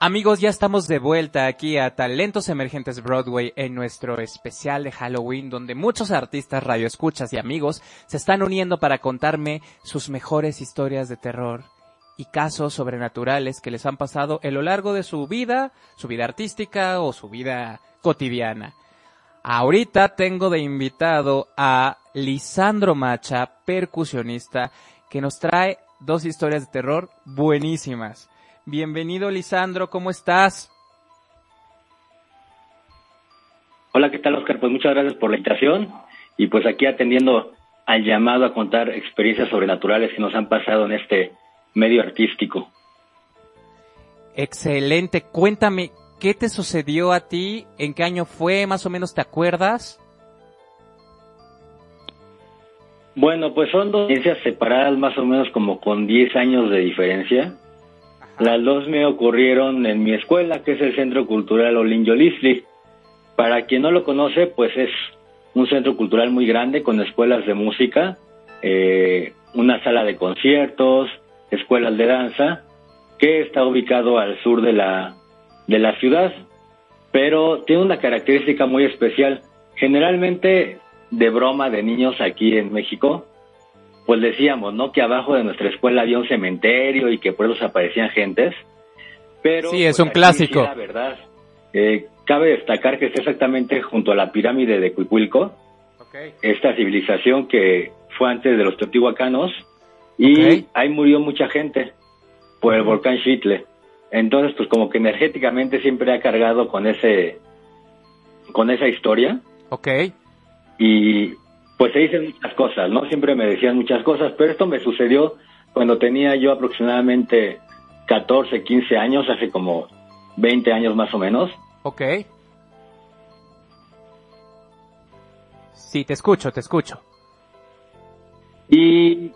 Amigos, ya estamos de vuelta aquí a Talentos Emergentes Broadway en nuestro especial de Halloween, donde muchos artistas, radioescuchas y amigos se están uniendo para contarme sus mejores historias de terror y casos sobrenaturales que les han pasado a lo largo de su vida, su vida artística o su vida cotidiana. Ahorita tengo de invitado a Lisandro Macha, percusionista, que nos trae dos historias de terror buenísimas. Bienvenido, Lisandro, ¿cómo estás? Hola, ¿qué tal, Oscar? Pues muchas gracias por la invitación y pues aquí atendiendo al llamado a contar experiencias sobrenaturales que nos han pasado en este medio artístico. Excelente. Cuéntame, ¿qué te sucedió a ti? ¿En qué año fue? ¿Más o menos te acuerdas? Bueno, pues son dos experiencias separadas más o menos como con 10 años de diferencia. Las dos me ocurrieron en mi escuela, que es el Centro Cultural Olin Yolistli. Para quien no lo conoce, pues es un centro cultural muy grande con escuelas de música, eh, una sala de conciertos, escuelas de danza, que está ubicado al sur de la, de la ciudad, pero tiene una característica muy especial. Generalmente, de broma de niños aquí en México, pues decíamos, ¿no? Que abajo de nuestra escuela había un cementerio y que por eso aparecían gentes. Pero, sí, es pues, un clásico. la verdad, eh, cabe destacar que está exactamente junto a la pirámide de Cuicuilco, esta civilización que fue antes de los teotihuacanos, y ahí murió mucha gente por el volcán Chitle. Entonces, pues como que energéticamente siempre ha cargado con ese, con esa historia. Ok. Y pues se dicen muchas cosas, ¿no? Siempre me decían muchas cosas, pero esto me sucedió cuando tenía yo aproximadamente 14, 15 años, hace como 20 años más o menos. Ok. Sí, te escucho, te escucho. Y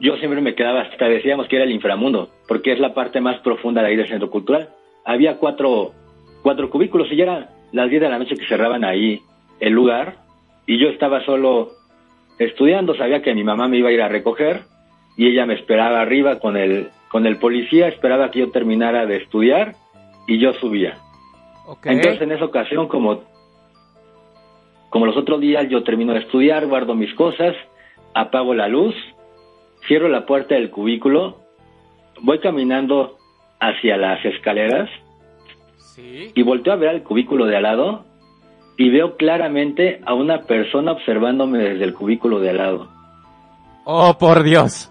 yo siempre me quedaba, hasta decíamos que era el inframundo, porque es la parte más profunda de ahí del centro cultural. Había cuatro, cuatro cubículos y ya eran las 10 de la noche que cerraban ahí el lugar y yo estaba solo estudiando, sabía que mi mamá me iba a ir a recoger y ella me esperaba arriba con el, con el policía, esperaba que yo terminara de estudiar y yo subía. Entonces en esa ocasión, como, como los otros días, yo termino de estudiar, guardo mis cosas, apago la luz, cierro la puerta del cubículo, voy caminando hacia las escaleras y volteo a ver al cubículo de al lado y veo claramente a una persona observándome desde el cubículo de al lado. Oh, por Dios.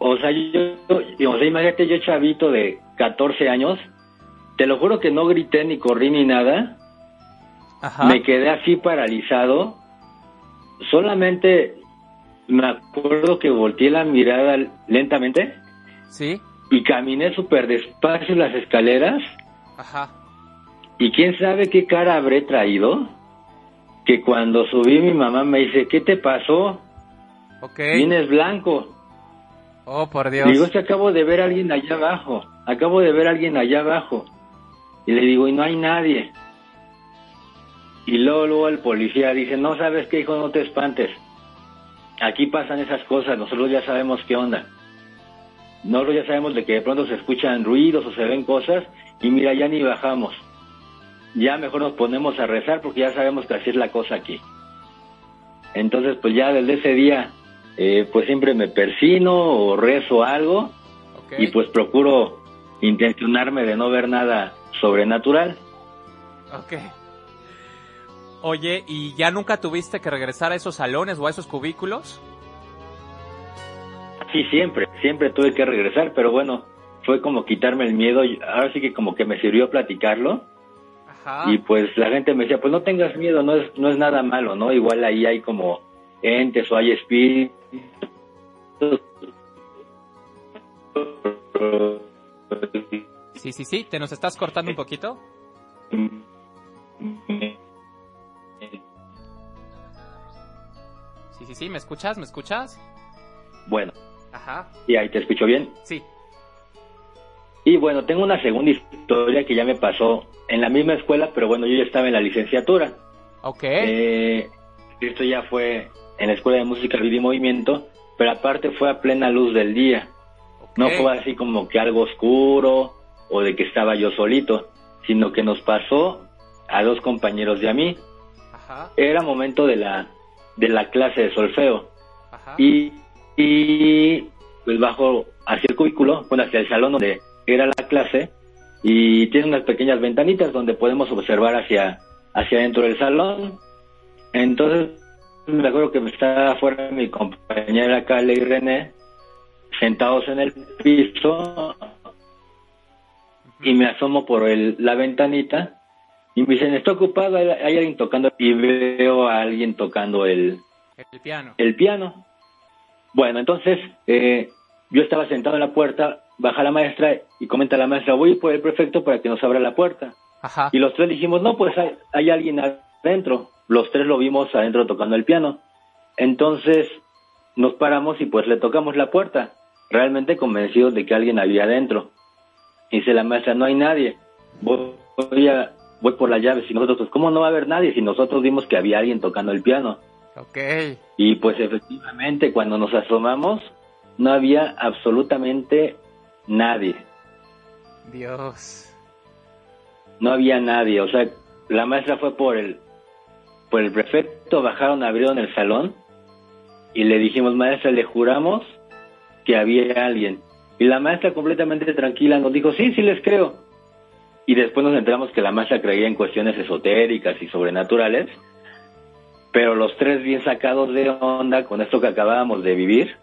O sea, yo, o sea, imagínate yo chavito de 14 años, te lo juro que no grité ni corrí ni nada. Me quedé así paralizado. Solamente me acuerdo que volteé la mirada lentamente. Sí. Y caminé súper despacio las escaleras. Ajá. Y quién sabe qué cara habré traído, que cuando subí mi mamá me dice, ¿qué te pasó? Ok. Vienes blanco. Oh, por Dios. Digo, es que acabo de ver a alguien allá abajo, acabo de ver a alguien allá abajo. Y le digo, y no hay nadie. Y luego, luego el policía dice, no sabes qué, hijo, no te espantes. Aquí pasan esas cosas, nosotros ya sabemos qué onda. Nosotros ya sabemos de que de pronto se escuchan ruidos o se ven cosas y mira, ya ni bajamos ya mejor nos ponemos a rezar porque ya sabemos que así es la cosa aquí. Entonces, pues ya desde ese día, eh, pues siempre me persino o rezo algo y pues procuro intencionarme de no ver nada sobrenatural. Ok. Oye, ¿y ya nunca tuviste que regresar a esos salones o a esos cubículos? Sí, siempre, siempre tuve que regresar, pero bueno, fue como quitarme el miedo. Ahora sí que como que me sirvió platicarlo y pues la gente me decía, pues no tengas miedo, no es, no es nada malo, ¿no? Igual ahí hay como entes o hay espíritus. Sí, sí, sí, ¿te nos estás cortando un poquito? Sí, sí, sí, ¿me escuchas? ¿Me escuchas? Bueno. Ajá. ¿Y ahí te escucho bien? Sí. Y bueno, tengo una segunda historia que ya me pasó en la misma escuela, pero bueno, yo ya estaba en la licenciatura. Ok. Eh, esto ya fue en la Escuela de Música, Vida y Movimiento, pero aparte fue a plena luz del día. No fue así como que algo oscuro o de que estaba yo solito, sino que nos pasó a dos compañeros de a mí. Era momento de la, de la clase de solfeo. Y, y pues bajo hacia el cubículo, bueno, hacia el salón donde era la clase, y tiene unas pequeñas ventanitas donde podemos observar hacia, hacia dentro del salón. Entonces, me acuerdo que estaba afuera mi compañera Kale y René, sentados en el piso, y me asomo por el, la ventanita, y me dicen, está ocupado, hay, alguien tocando, y veo a alguien tocando el, el piano. El piano. Bueno, entonces, eh, yo estaba sentado en la puerta, baja la maestra y comenta la maestra, voy por el prefecto para que nos abra la puerta. Y los tres dijimos, no, pues hay, alguien adentro. Los tres lo vimos adentro tocando el piano. Entonces nos paramos y pues le tocamos la puerta, realmente convencidos de que alguien había adentro. Y dice la maestra, no hay nadie. Voy, a, voy por la llave. Y nosotros, pues, ¿cómo no va a haber nadie si nosotros vimos que había alguien tocando el piano? Ok. Y pues efectivamente, cuando nos asomamos, no había absolutamente nadie. Dios. No había nadie, o sea, la maestra fue por el por el prefecto, bajaron, abrieron el salón y le dijimos, maestra, le juramos que había alguien. Y la maestra completamente tranquila nos dijo, sí, sí les creo. Y después nos enteramos que la maestra creía en cuestiones esotéricas y sobrenaturales, pero los tres bien sacados de onda con esto que acabábamos de vivir,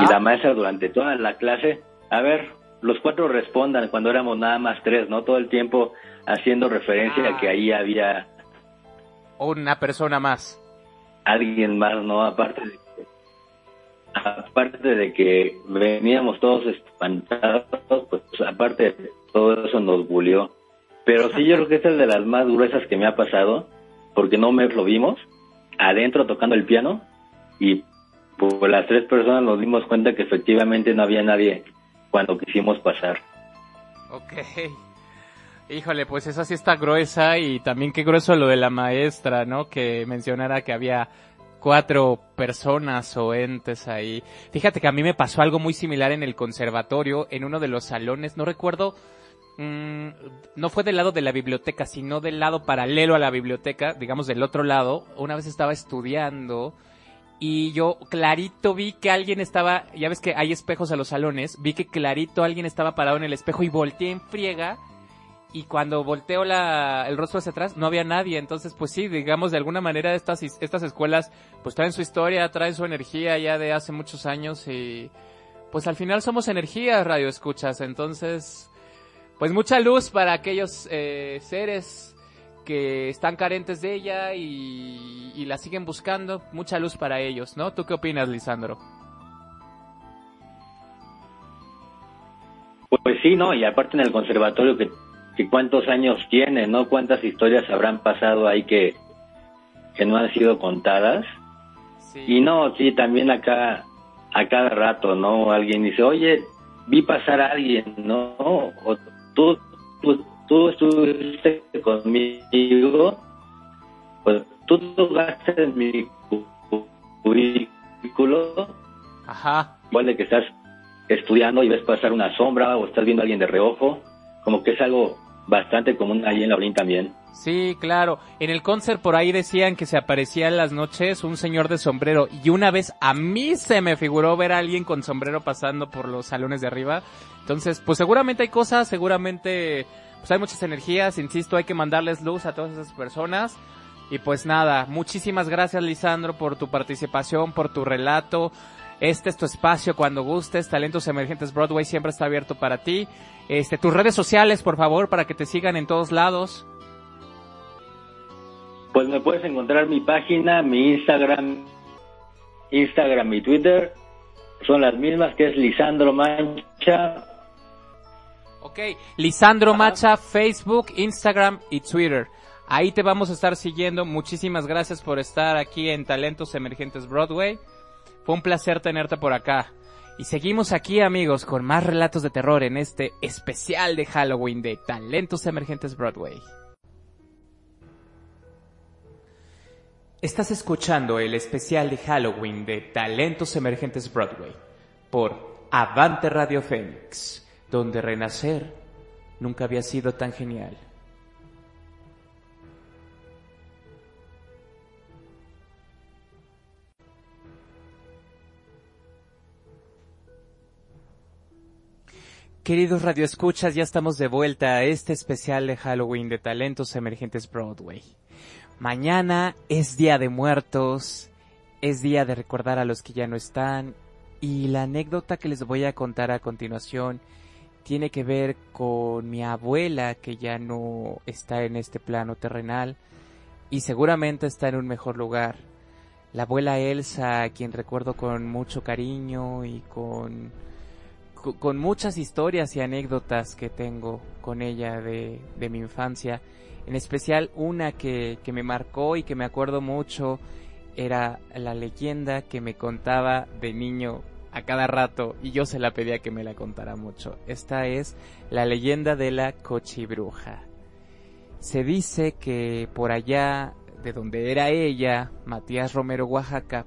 y la maestra durante toda la clase, a ver, los cuatro respondan cuando éramos nada más tres, ¿no? Todo el tiempo haciendo referencia a que ahí había... Una persona más. Alguien más, ¿no? Aparte de que, aparte de que veníamos todos espantados, pues aparte de todo eso nos bulió. Pero sí, yo creo que esta es de las más gruesas que me ha pasado, porque no me lo vimos adentro tocando el piano y pues las tres personas nos dimos cuenta que efectivamente no había nadie cuando quisimos pasar. Ok. Híjole, pues esa sí está gruesa y también qué grueso lo de la maestra, ¿no? Que mencionara que había cuatro personas o entes ahí. Fíjate que a mí me pasó algo muy similar en el conservatorio, en uno de los salones, no recuerdo, mmm, no fue del lado de la biblioteca, sino del lado paralelo a la biblioteca, digamos del otro lado. Una vez estaba estudiando y yo clarito vi que alguien estaba, ya ves que hay espejos a los salones, vi que clarito alguien estaba parado en el espejo y volteé en friega y cuando volteo la, el rostro hacia atrás no había nadie, entonces pues sí, digamos de alguna manera estas, estas escuelas pues traen su historia, traen su energía ya de hace muchos años y pues al final somos energía, radio escuchas, entonces pues mucha luz para aquellos eh, seres que están carentes de ella y, la siguen buscando. Mucha luz para ellos, ¿no? ¿Tú qué opinas, Lisandro? Pues sí, ¿no? Y aparte en el conservatorio que, cuántos años tiene, ¿no? Cuántas historias habrán pasado ahí que, que no han sido contadas. Y no, sí, también acá, a cada rato, ¿no? Alguien dice, oye, vi pasar a alguien, ¿no? O tú, tú tú estuviste conmigo, pues tú tocaste en mi cubículo. Ajá. Igual de que estás estudiando y ves pasar una sombra o estás viendo a alguien de reojo, como que es algo bastante común ahí en la Olin también. Sí, claro. En el concert por ahí decían que se aparecía en las noches un señor de sombrero y una vez a mí se me figuró ver a alguien con sombrero pasando por los salones de arriba. Entonces, pues seguramente hay cosas, seguramente pues hay muchas energías, insisto, hay que mandarles luz a todas esas personas. Y pues nada, muchísimas gracias Lisandro por tu participación, por tu relato. Este es tu espacio cuando gustes. Talentos Emergentes Broadway siempre está abierto para ti. Este, tus redes sociales, por favor, para que te sigan en todos lados. Pues me puedes encontrar mi página, mi Instagram, Instagram y Twitter. Son las mismas que es Lisandro Mancha Ok, Lisandro Macha, Facebook, Instagram y Twitter. Ahí te vamos a estar siguiendo. Muchísimas gracias por estar aquí en Talentos Emergentes Broadway. Fue un placer tenerte por acá. Y seguimos aquí amigos con más relatos de terror en este especial de Halloween de Talentos Emergentes Broadway. Estás escuchando el especial de Halloween de Talentos Emergentes Broadway por Avante Radio Fénix donde renacer nunca había sido tan genial. Queridos radioescuchas, ya estamos de vuelta a este especial de Halloween de Talentos Emergentes Broadway. Mañana es Día de Muertos, es día de recordar a los que ya no están y la anécdota que les voy a contar a continuación tiene que ver con mi abuela que ya no está en este plano terrenal y seguramente está en un mejor lugar. La abuela Elsa, a quien recuerdo con mucho cariño y con con muchas historias y anécdotas que tengo con ella de, de mi infancia. En especial una que, que me marcó y que me acuerdo mucho era la leyenda que me contaba de niño a cada rato y yo se la pedía que me la contara mucho. Esta es la leyenda de la cochibruja. Se dice que por allá de donde era ella, Matías Romero, Oaxaca,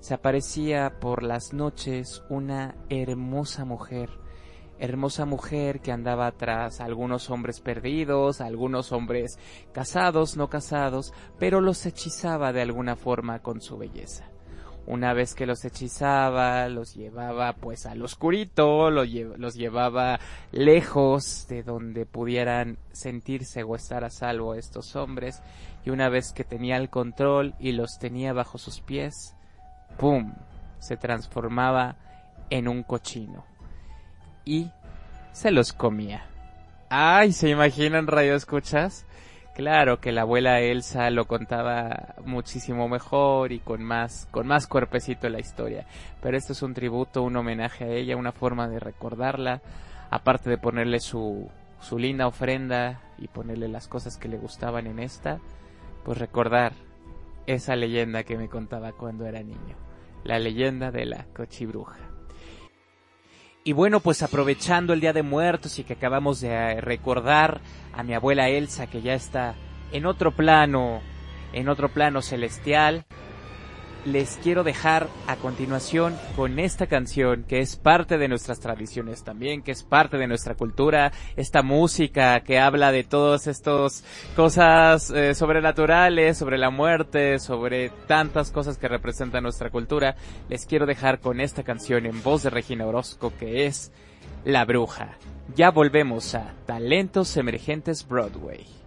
se aparecía por las noches una hermosa mujer, hermosa mujer que andaba tras algunos hombres perdidos, algunos hombres casados, no casados, pero los hechizaba de alguna forma con su belleza. Una vez que los hechizaba, los llevaba pues al oscurito, los llevaba lejos de donde pudieran sentirse o estar a salvo estos hombres, y una vez que tenía el control y los tenía bajo sus pies, ¡pum! se transformaba en un cochino. Y se los comía. ¡Ay! ¿Se imaginan radio escuchas? Claro que la abuela Elsa lo contaba muchísimo mejor y con más, con más cuerpecito la historia. Pero esto es un tributo, un homenaje a ella, una forma de recordarla, aparte de ponerle su, su linda ofrenda y ponerle las cosas que le gustaban en esta, pues recordar esa leyenda que me contaba cuando era niño, la leyenda de la cochibruja. Y bueno, pues aprovechando el Día de Muertos y que acabamos de eh, recordar a mi abuela Elsa que ya está en otro plano, en otro plano celestial, les quiero dejar a continuación con esta canción que es parte de nuestras tradiciones también, que es parte de nuestra cultura, esta música que habla de todas estas cosas eh, sobrenaturales, sobre la muerte, sobre tantas cosas que representan nuestra cultura. Les quiero dejar con esta canción en voz de Regina Orozco que es La Bruja. Ya volvemos a Talentos Emergentes Broadway.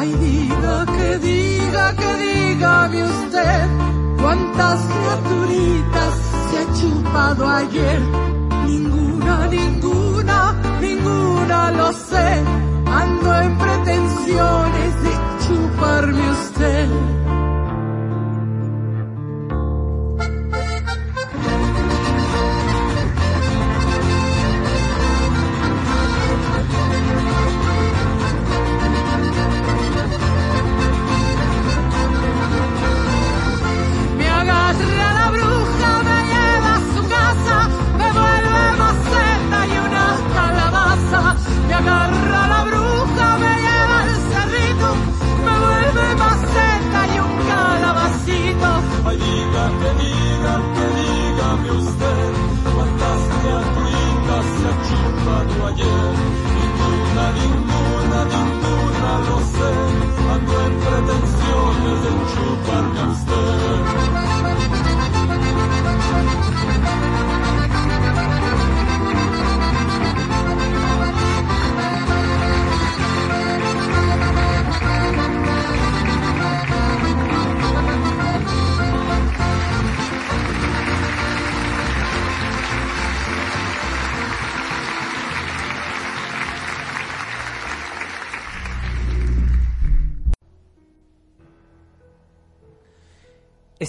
Ay, diga, que diga, que diga usted cuántas criaturitas se ha chupado ayer. Ninguna, ninguna, ninguna lo sé. Ando en pretensiones de chuparme usted.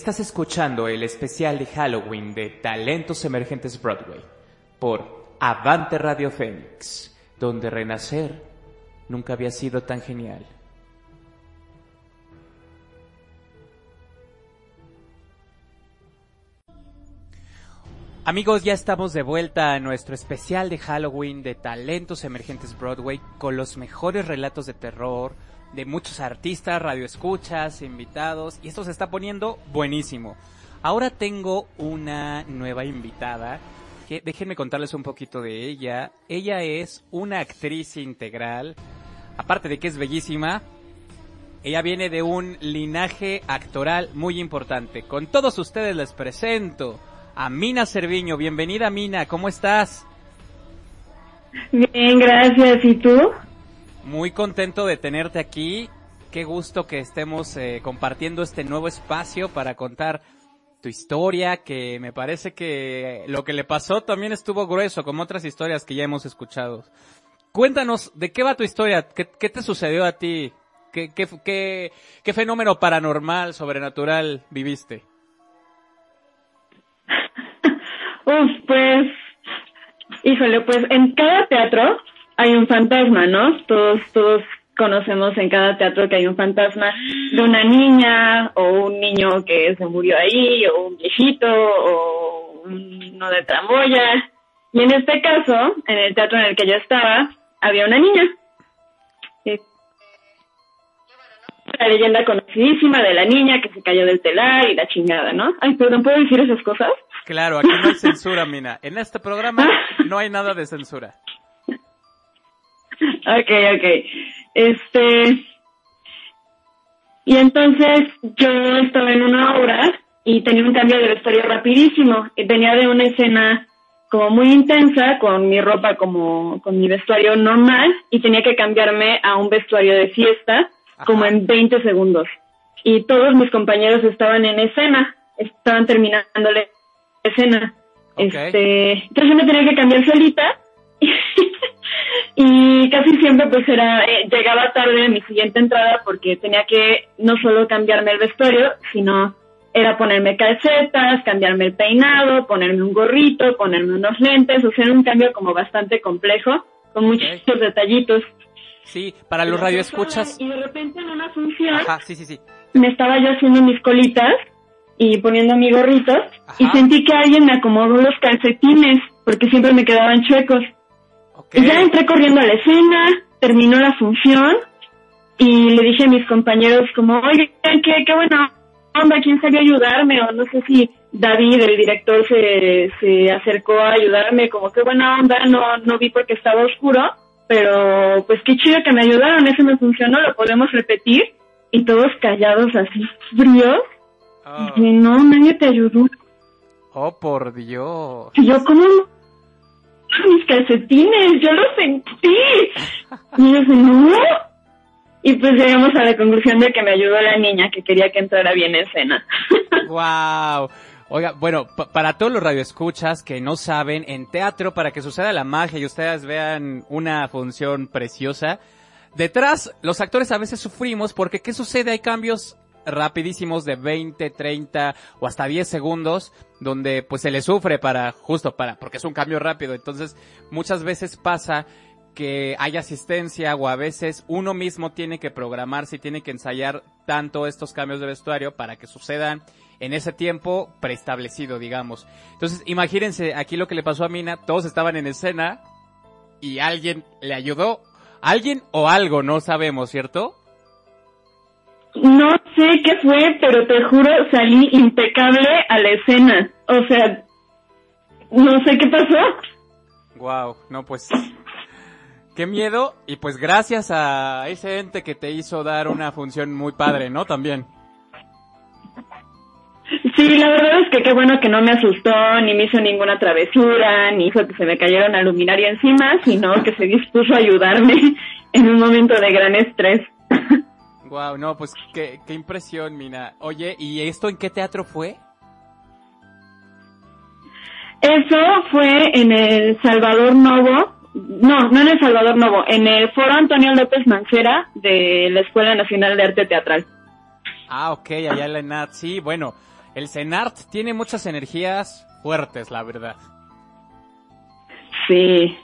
Estás escuchando el especial de Halloween de Talentos Emergentes Broadway por Avante Radio Fénix, donde renacer nunca había sido tan genial. Amigos, ya estamos de vuelta a nuestro especial de Halloween de Talentos Emergentes Broadway con los mejores relatos de terror, de muchos artistas, radioescuchas, invitados, y esto se está poniendo buenísimo. Ahora tengo una nueva invitada, que déjenme contarles un poquito de ella. Ella es una actriz integral, aparte de que es bellísima, ella viene de un linaje actoral muy importante. Con todos ustedes les presento a Mina Cerviño. Bienvenida Mina, ¿cómo estás? Bien, gracias. ¿Y tú? Muy contento de tenerte aquí. Qué gusto que estemos eh, compartiendo este nuevo espacio para contar tu historia, que me parece que lo que le pasó también estuvo grueso, como otras historias que ya hemos escuchado. Cuéntanos, ¿de qué va tu historia? ¿Qué, te sucedió a ti? ¿Qué, qué, qué, fenómeno paranormal, sobrenatural viviste? Uf, pues, híjole, pues en cada teatro hay un fantasma, ¿no? Todos, todos conocemos en cada teatro que hay un fantasma de una niña o un niño que se murió ahí o un viejito o uno de tramoya. Y en este caso, en el teatro en el que yo estaba, había una niña. La leyenda conocidísima de la niña que se cayó del telar y la chingada, ¿no? Ay, perdón, ¿puedo decir esas cosas? Claro, aquí no hay censura, Mina. En este programa no hay nada de censura. Ok, ok. Este. Y entonces yo estaba en una obra y tenía un cambio de vestuario rapidísimo. Y venía de una escena como muy intensa con mi ropa como con mi vestuario normal y tenía que cambiarme a un vestuario de fiesta como en 20 segundos. Y todos mis compañeros estaban en escena, estaban terminando la escena. Este, entonces yo me tenía que cambiar solita y casi siempre pues era eh, llegaba tarde en mi siguiente entrada porque tenía que no solo cambiarme el vestuario sino era ponerme calcetas cambiarme el peinado ponerme un gorrito ponerme unos lentes o sea un cambio como bastante complejo con muchos detallitos. Sí para los radioescuchas. y de repente en una función sí sí sí. me estaba yo haciendo mis colitas y poniendo mi gorrito y sentí que alguien me acomodó los calcetines porque siempre me quedaban chuecos ya entré corriendo a la escena, terminó la función y le dije a mis compañeros como, oye, qué, qué buena onda, ¿quién sabía ayudarme? O no sé si David, el director, se, se acercó a ayudarme, como qué buena onda, no, no vi porque estaba oscuro, pero pues qué chido que me ayudaron, eso me funcionó, lo podemos repetir. Y todos callados así, fríos. Ah. Y no, nadie te ayudó. Oh, por Dios. Y yo, ¿cómo mis calcetines, yo los sentí. Y yo. Y pues llegamos a la conclusión de que me ayudó la niña que quería que entrara bien en escena. Wow. Oiga, bueno, para todos los radioescuchas que no saben, en teatro, para que suceda la magia y ustedes vean una función preciosa, detrás los actores a veces sufrimos porque ¿qué sucede? Hay cambios rapidísimos de 20, 30 o hasta 10 segundos donde pues se le sufre para, justo para, porque es un cambio rápido. Entonces muchas veces pasa que hay asistencia o a veces uno mismo tiene que programarse y tiene que ensayar tanto estos cambios de vestuario para que sucedan en ese tiempo preestablecido, digamos. Entonces, imagínense aquí lo que le pasó a Mina, todos estaban en escena y alguien le ayudó, alguien o algo, no sabemos, ¿cierto? No sé qué fue, pero te juro, salí impecable a la escena. O sea, no sé qué pasó. Wow, no pues qué miedo y pues gracias a ese ente que te hizo dar una función muy padre, ¿no? También. Sí, la verdad es que qué bueno que no me asustó, ni me hizo ninguna travesura, ni hizo que se me cayera una luminaria encima, sino que se dispuso a ayudarme en un momento de gran estrés. Wow, no, pues qué, qué impresión, Mina. Oye, ¿y esto en qué teatro fue? Eso fue en el Salvador Novo, no, no en el Salvador Novo, en el Foro Antonio López Mancera de la Escuela Nacional de Arte Teatral. Ah, ok, allá en la ENAT. Sí, bueno, el CENART tiene muchas energías fuertes, la verdad. Sí.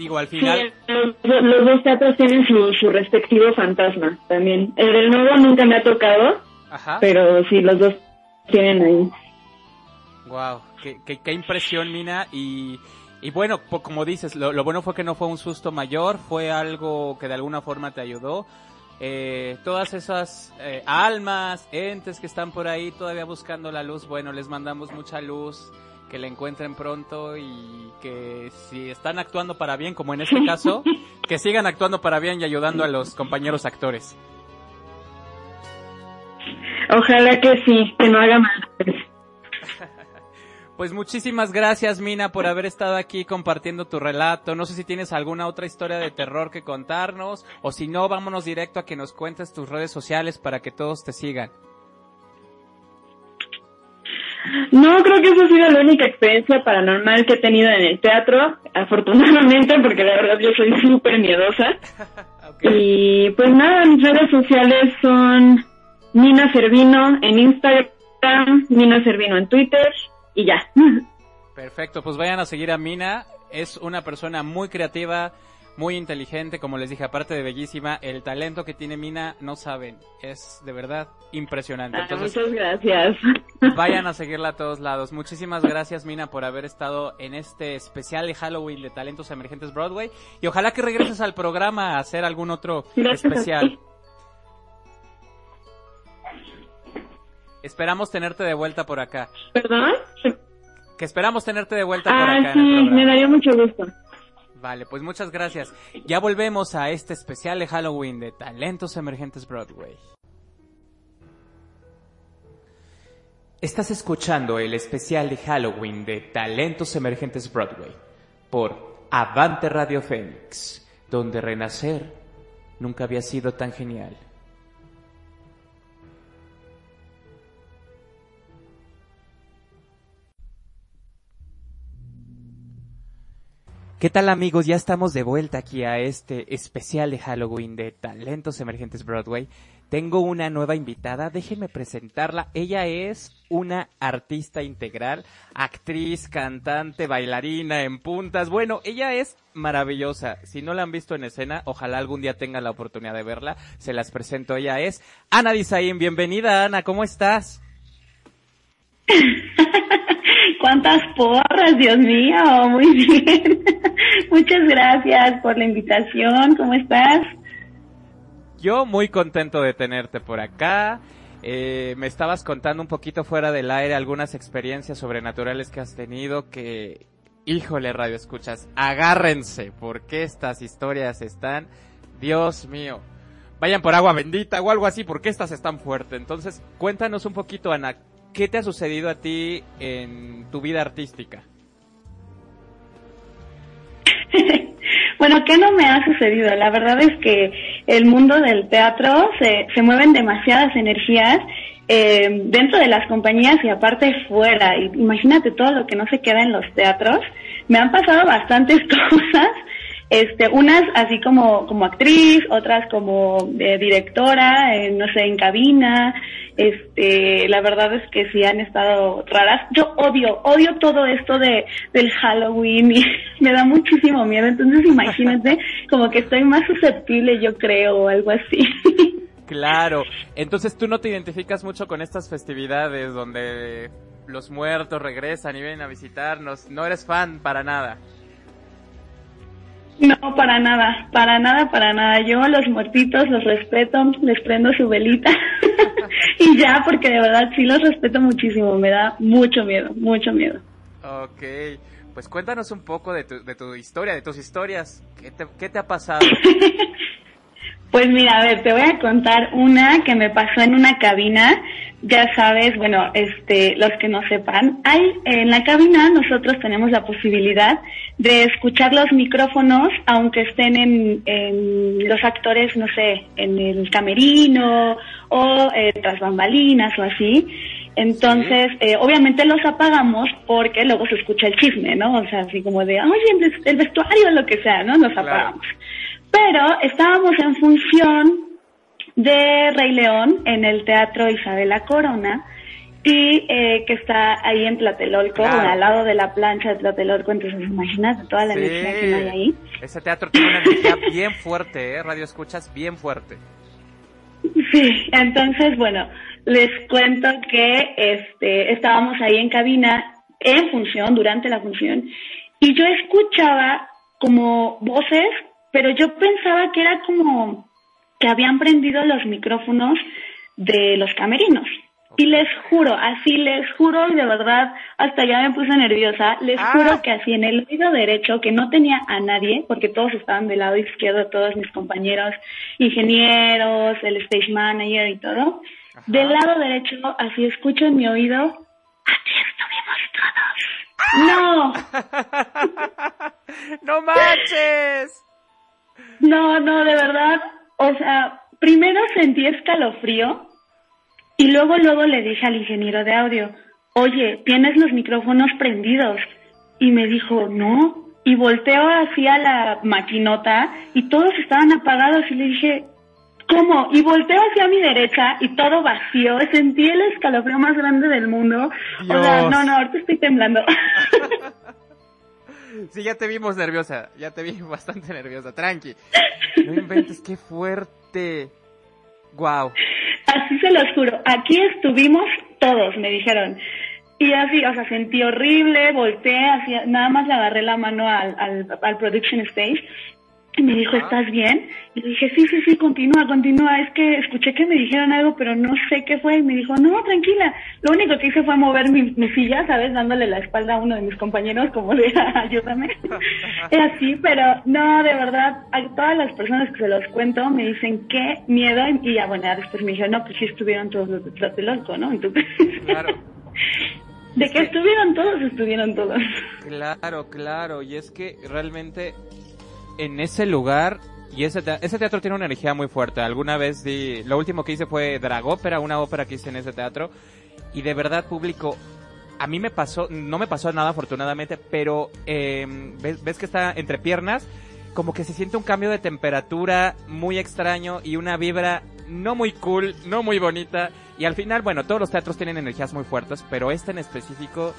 Digo, al final... los, dos teatros tienen su, su respectivo fantasma también. El del nuevo nunca me ha tocado, Ajá. pero sí, los dos tienen ahí. Wow, qué, qué, impresión, Mina. Y, y bueno, como dices, lo, lo, bueno fue que no fue un susto mayor, fue algo que de alguna forma te ayudó. Eh, todas esas eh, almas, entes que están por ahí todavía buscando la luz, bueno, les mandamos mucha luz, que la encuentren pronto y que si están actuando para bien, como en este caso, que sigan actuando para bien y ayudando a los compañeros actores. Ojalá que sí, que no haga mal. Pues muchísimas gracias, Mina, por haber estado aquí compartiendo tu relato. No sé si tienes alguna otra historia de terror que contarnos, o si no, vámonos directo a que nos cuentes tus redes sociales para que todos te sigan. No, creo que esa ha sido la única experiencia paranormal que he tenido en el teatro, afortunadamente, porque la verdad yo soy súper miedosa. Y pues nada, mis redes sociales son Mina Servino en Instagram, Mina Servino en Twitter y ya. Perfecto, pues vayan a seguir a Mina. Es una persona muy creativa, muy inteligente, como les dije, aparte de bellísima, el talento que tiene Mina, no saben, es de verdad impresionante. Ah, muchas gracias. Vayan a seguirla a todos lados. Muchísimas gracias, Mina, por haber estado en este especial de Halloween de Talentos Emergentes Broadway. Y ojalá que regreses al programa a hacer algún otro especial. Esperamos tenerte de vuelta por acá. ¿Perdón? Que esperamos tenerte de vuelta por ah, acá. Sí, me daría mucho gusto. Vale, pues muchas gracias. Ya volvemos a este especial de Halloween de Talentos Emergentes Broadway. Estás escuchando el especial de Halloween de Talentos Emergentes Broadway por Avante Radio Fénix, donde renacer nunca había sido tan genial. ¿Qué tal amigos? Ya estamos de vuelta aquí a este especial de Halloween de Talentos Emergentes Broadway. Tengo una nueva invitada, déjenme presentarla. Ella es una artista integral, actriz, cantante, bailarina en puntas. Bueno, ella es maravillosa. Si no la han visto en escena, ojalá algún día tenga la oportunidad de verla. Se las presento. Ella es Ana Dizaín. Bienvenida, Ana. ¿Cómo estás? cuántas porras, Dios mío, muy bien. Muchas gracias por la invitación, ¿cómo estás? Yo muy contento de tenerte por acá. Eh, me estabas contando un poquito fuera del aire algunas experiencias sobrenaturales que has tenido que, híjole, radio escuchas, agárrense, porque estas historias están, Dios mío, vayan por agua bendita o algo así, porque estas están fuertes. Entonces, cuéntanos un poquito, Ana, ¿qué te ha sucedido a ti en tu vida artística? Bueno, ¿qué no me ha sucedido? La verdad es que el mundo del teatro se, se mueven demasiadas energías eh, dentro de las compañías y aparte fuera. Imagínate todo lo que no se queda en los teatros. Me han pasado bastantes cosas este, unas así como, como actriz, otras como eh, directora, eh, no sé, en cabina, este, la verdad es que sí han estado raras. Yo odio, odio todo esto de, del Halloween y me da muchísimo miedo, entonces imagínate como que estoy más susceptible yo creo o algo así. Claro, entonces tú no te identificas mucho con estas festividades donde los muertos regresan y vienen a visitarnos, no eres fan para nada. No, para nada, para nada, para nada. Yo los muertitos los respeto, les prendo su velita y ya, porque de verdad sí los respeto muchísimo, me da mucho miedo, mucho miedo. Ok, pues cuéntanos un poco de tu, de tu historia, de tus historias. ¿Qué te, qué te ha pasado? Pues mira, a ver, te voy a contar una que me pasó en una cabina. Ya sabes, bueno, este, los que no sepan, hay en la cabina nosotros tenemos la posibilidad de escuchar los micrófonos, aunque estén en, los actores, no sé, en el camerino o eh, tras bambalinas o así. Entonces, eh, obviamente los apagamos porque luego se escucha el chisme, ¿no? O sea, así como de, oye, el, vestuario, lo que sea, ¿no? Nos apagamos. Pero estábamos en función de Rey León en el Teatro Isabela Corona y eh, que está ahí en Tlatelolco, al lado de la plancha de Tlatelolco, entonces imagínate toda la energía que hay ahí. Ese teatro tiene una energía bien fuerte, ¿eh? Radio Escuchas, bien fuerte. Sí, entonces, bueno, les cuento que este, estábamos ahí en cabina, en función, durante la función, y yo escuchaba como voces pero yo pensaba que era como que habían prendido los micrófonos de los camerinos. Y les juro, así les juro, y de verdad, hasta ya me puse nerviosa, les ah. juro que así en el oído derecho, que no tenía a nadie, porque todos estaban del lado izquierdo, todos mis compañeros, ingenieros, el stage manager y todo, del lado derecho, así escucho en mi oído, aquí estuvimos todos. ¡No! ¡No manches! No, no, de verdad. O sea, primero sentí escalofrío y luego, luego le dije al ingeniero de audio, oye, ¿tienes los micrófonos prendidos? Y me dijo, no. Y volteo hacia la maquinota y todos estaban apagados y le dije, ¿cómo? Y volteo hacia mi derecha y todo vacío. Sentí el escalofrío más grande del mundo. O sea, no, no, ahorita estoy temblando. Sí, ya te vimos nerviosa, ya te vi bastante nerviosa, tranqui. No inventes, qué fuerte. Wow. Así se los juro, aquí estuvimos todos, me dijeron. Y así, o sea, sentí horrible, volteé, nada más le agarré la mano al, al production stage y me dijo, ¿estás bien? Y le dije, sí, sí, sí, continúa, continúa. Es que escuché que me dijeron algo, pero no sé qué fue. Y me dijo, no, tranquila. Lo único que hice fue mover mi, silla, ¿sabes? Dándole la espalda a uno de mis compañeros, como de, ayúdame. es así, pero no, de verdad, a todas las personas que se los cuento me dicen, qué miedo. Y ya, bueno, después me dijeron, no, pues sí estuvieron todos los de Tlatelolco, ¿no? Entonces... Claro. De que estuvieron todos, estuvieron todos. Claro, claro. Y es que realmente en ese lugar y ese, ese teatro tiene una energía muy fuerte. Alguna vez di, lo último que hice fue Dragópera, una ópera que hice en ese teatro. Y de verdad, público, a mí me pasó, no me pasó nada afortunadamente, pero eh, ¿ves, ves que está entre piernas, como que se siente un cambio de temperatura muy extraño y una vibra no muy cool, no muy bonita. Y al final, bueno, todos los teatros tienen energías muy fuertes, pero este en específico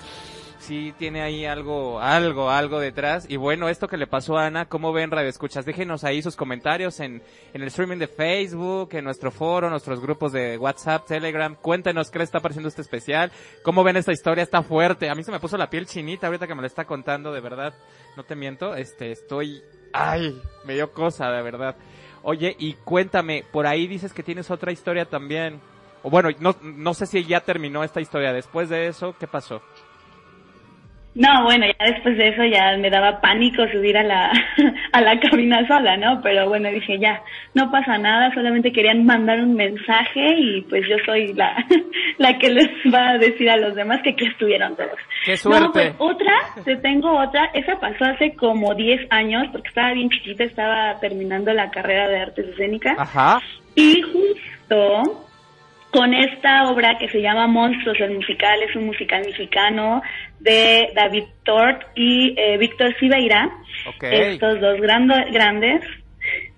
sí tiene ahí algo, algo, algo detrás. Y bueno, esto que le pasó a Ana, ¿cómo ven Radio Escuchas? Déjenos ahí sus comentarios en, en el streaming de Facebook, en nuestro foro, nuestros grupos de WhatsApp, Telegram. Cuéntenos qué le está pareciendo este especial. ¿Cómo ven esta historia? Está fuerte. A mí se me puso la piel chinita ahorita que me lo está contando, de verdad. No te miento, este, estoy, ay, me dio cosa, de verdad. Oye, y cuéntame, por ahí dices que tienes otra historia también. O bueno, no, no sé si ya terminó esta historia. Después de eso, ¿qué pasó? No, bueno, ya después de eso ya me daba pánico subir a la, a la cabina sola, ¿no? Pero bueno, dije ya, no pasa nada, solamente querían mandar un mensaje y pues yo soy la, la que les va a decir a los demás que aquí estuvieron todos. ¡Qué suerte! No, pues otra, te tengo otra, esa pasó hace como 10 años porque estaba bien chiquita, estaba terminando la carrera de artes escénicas. Ajá. Y justo con esta obra que se llama Monstruos, el musical, es un musical mexicano de David Tort y eh, Víctor Siveira. Estos dos grandes.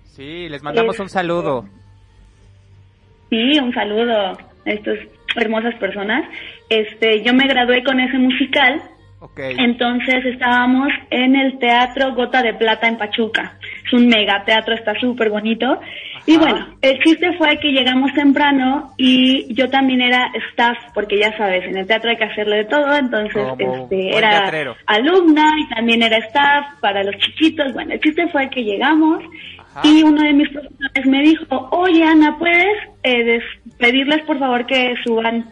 Sí, les mandamos un saludo. Sí, un saludo a estas hermosas personas. Este, yo me gradué con ese musical. Entonces estábamos en el Teatro Gota de Plata en Pachuca. Es un mega teatro, está súper bonito. Y bueno, el chiste fue que llegamos temprano y yo también era staff, porque ya sabes, en el teatro hay que hacerlo de todo, entonces este, era alumna y también era staff para los chiquitos. Bueno, el chiste fue que llegamos y uno de mis profesores me dijo, oye Ana, ¿puedes eh, pedirles por favor que suban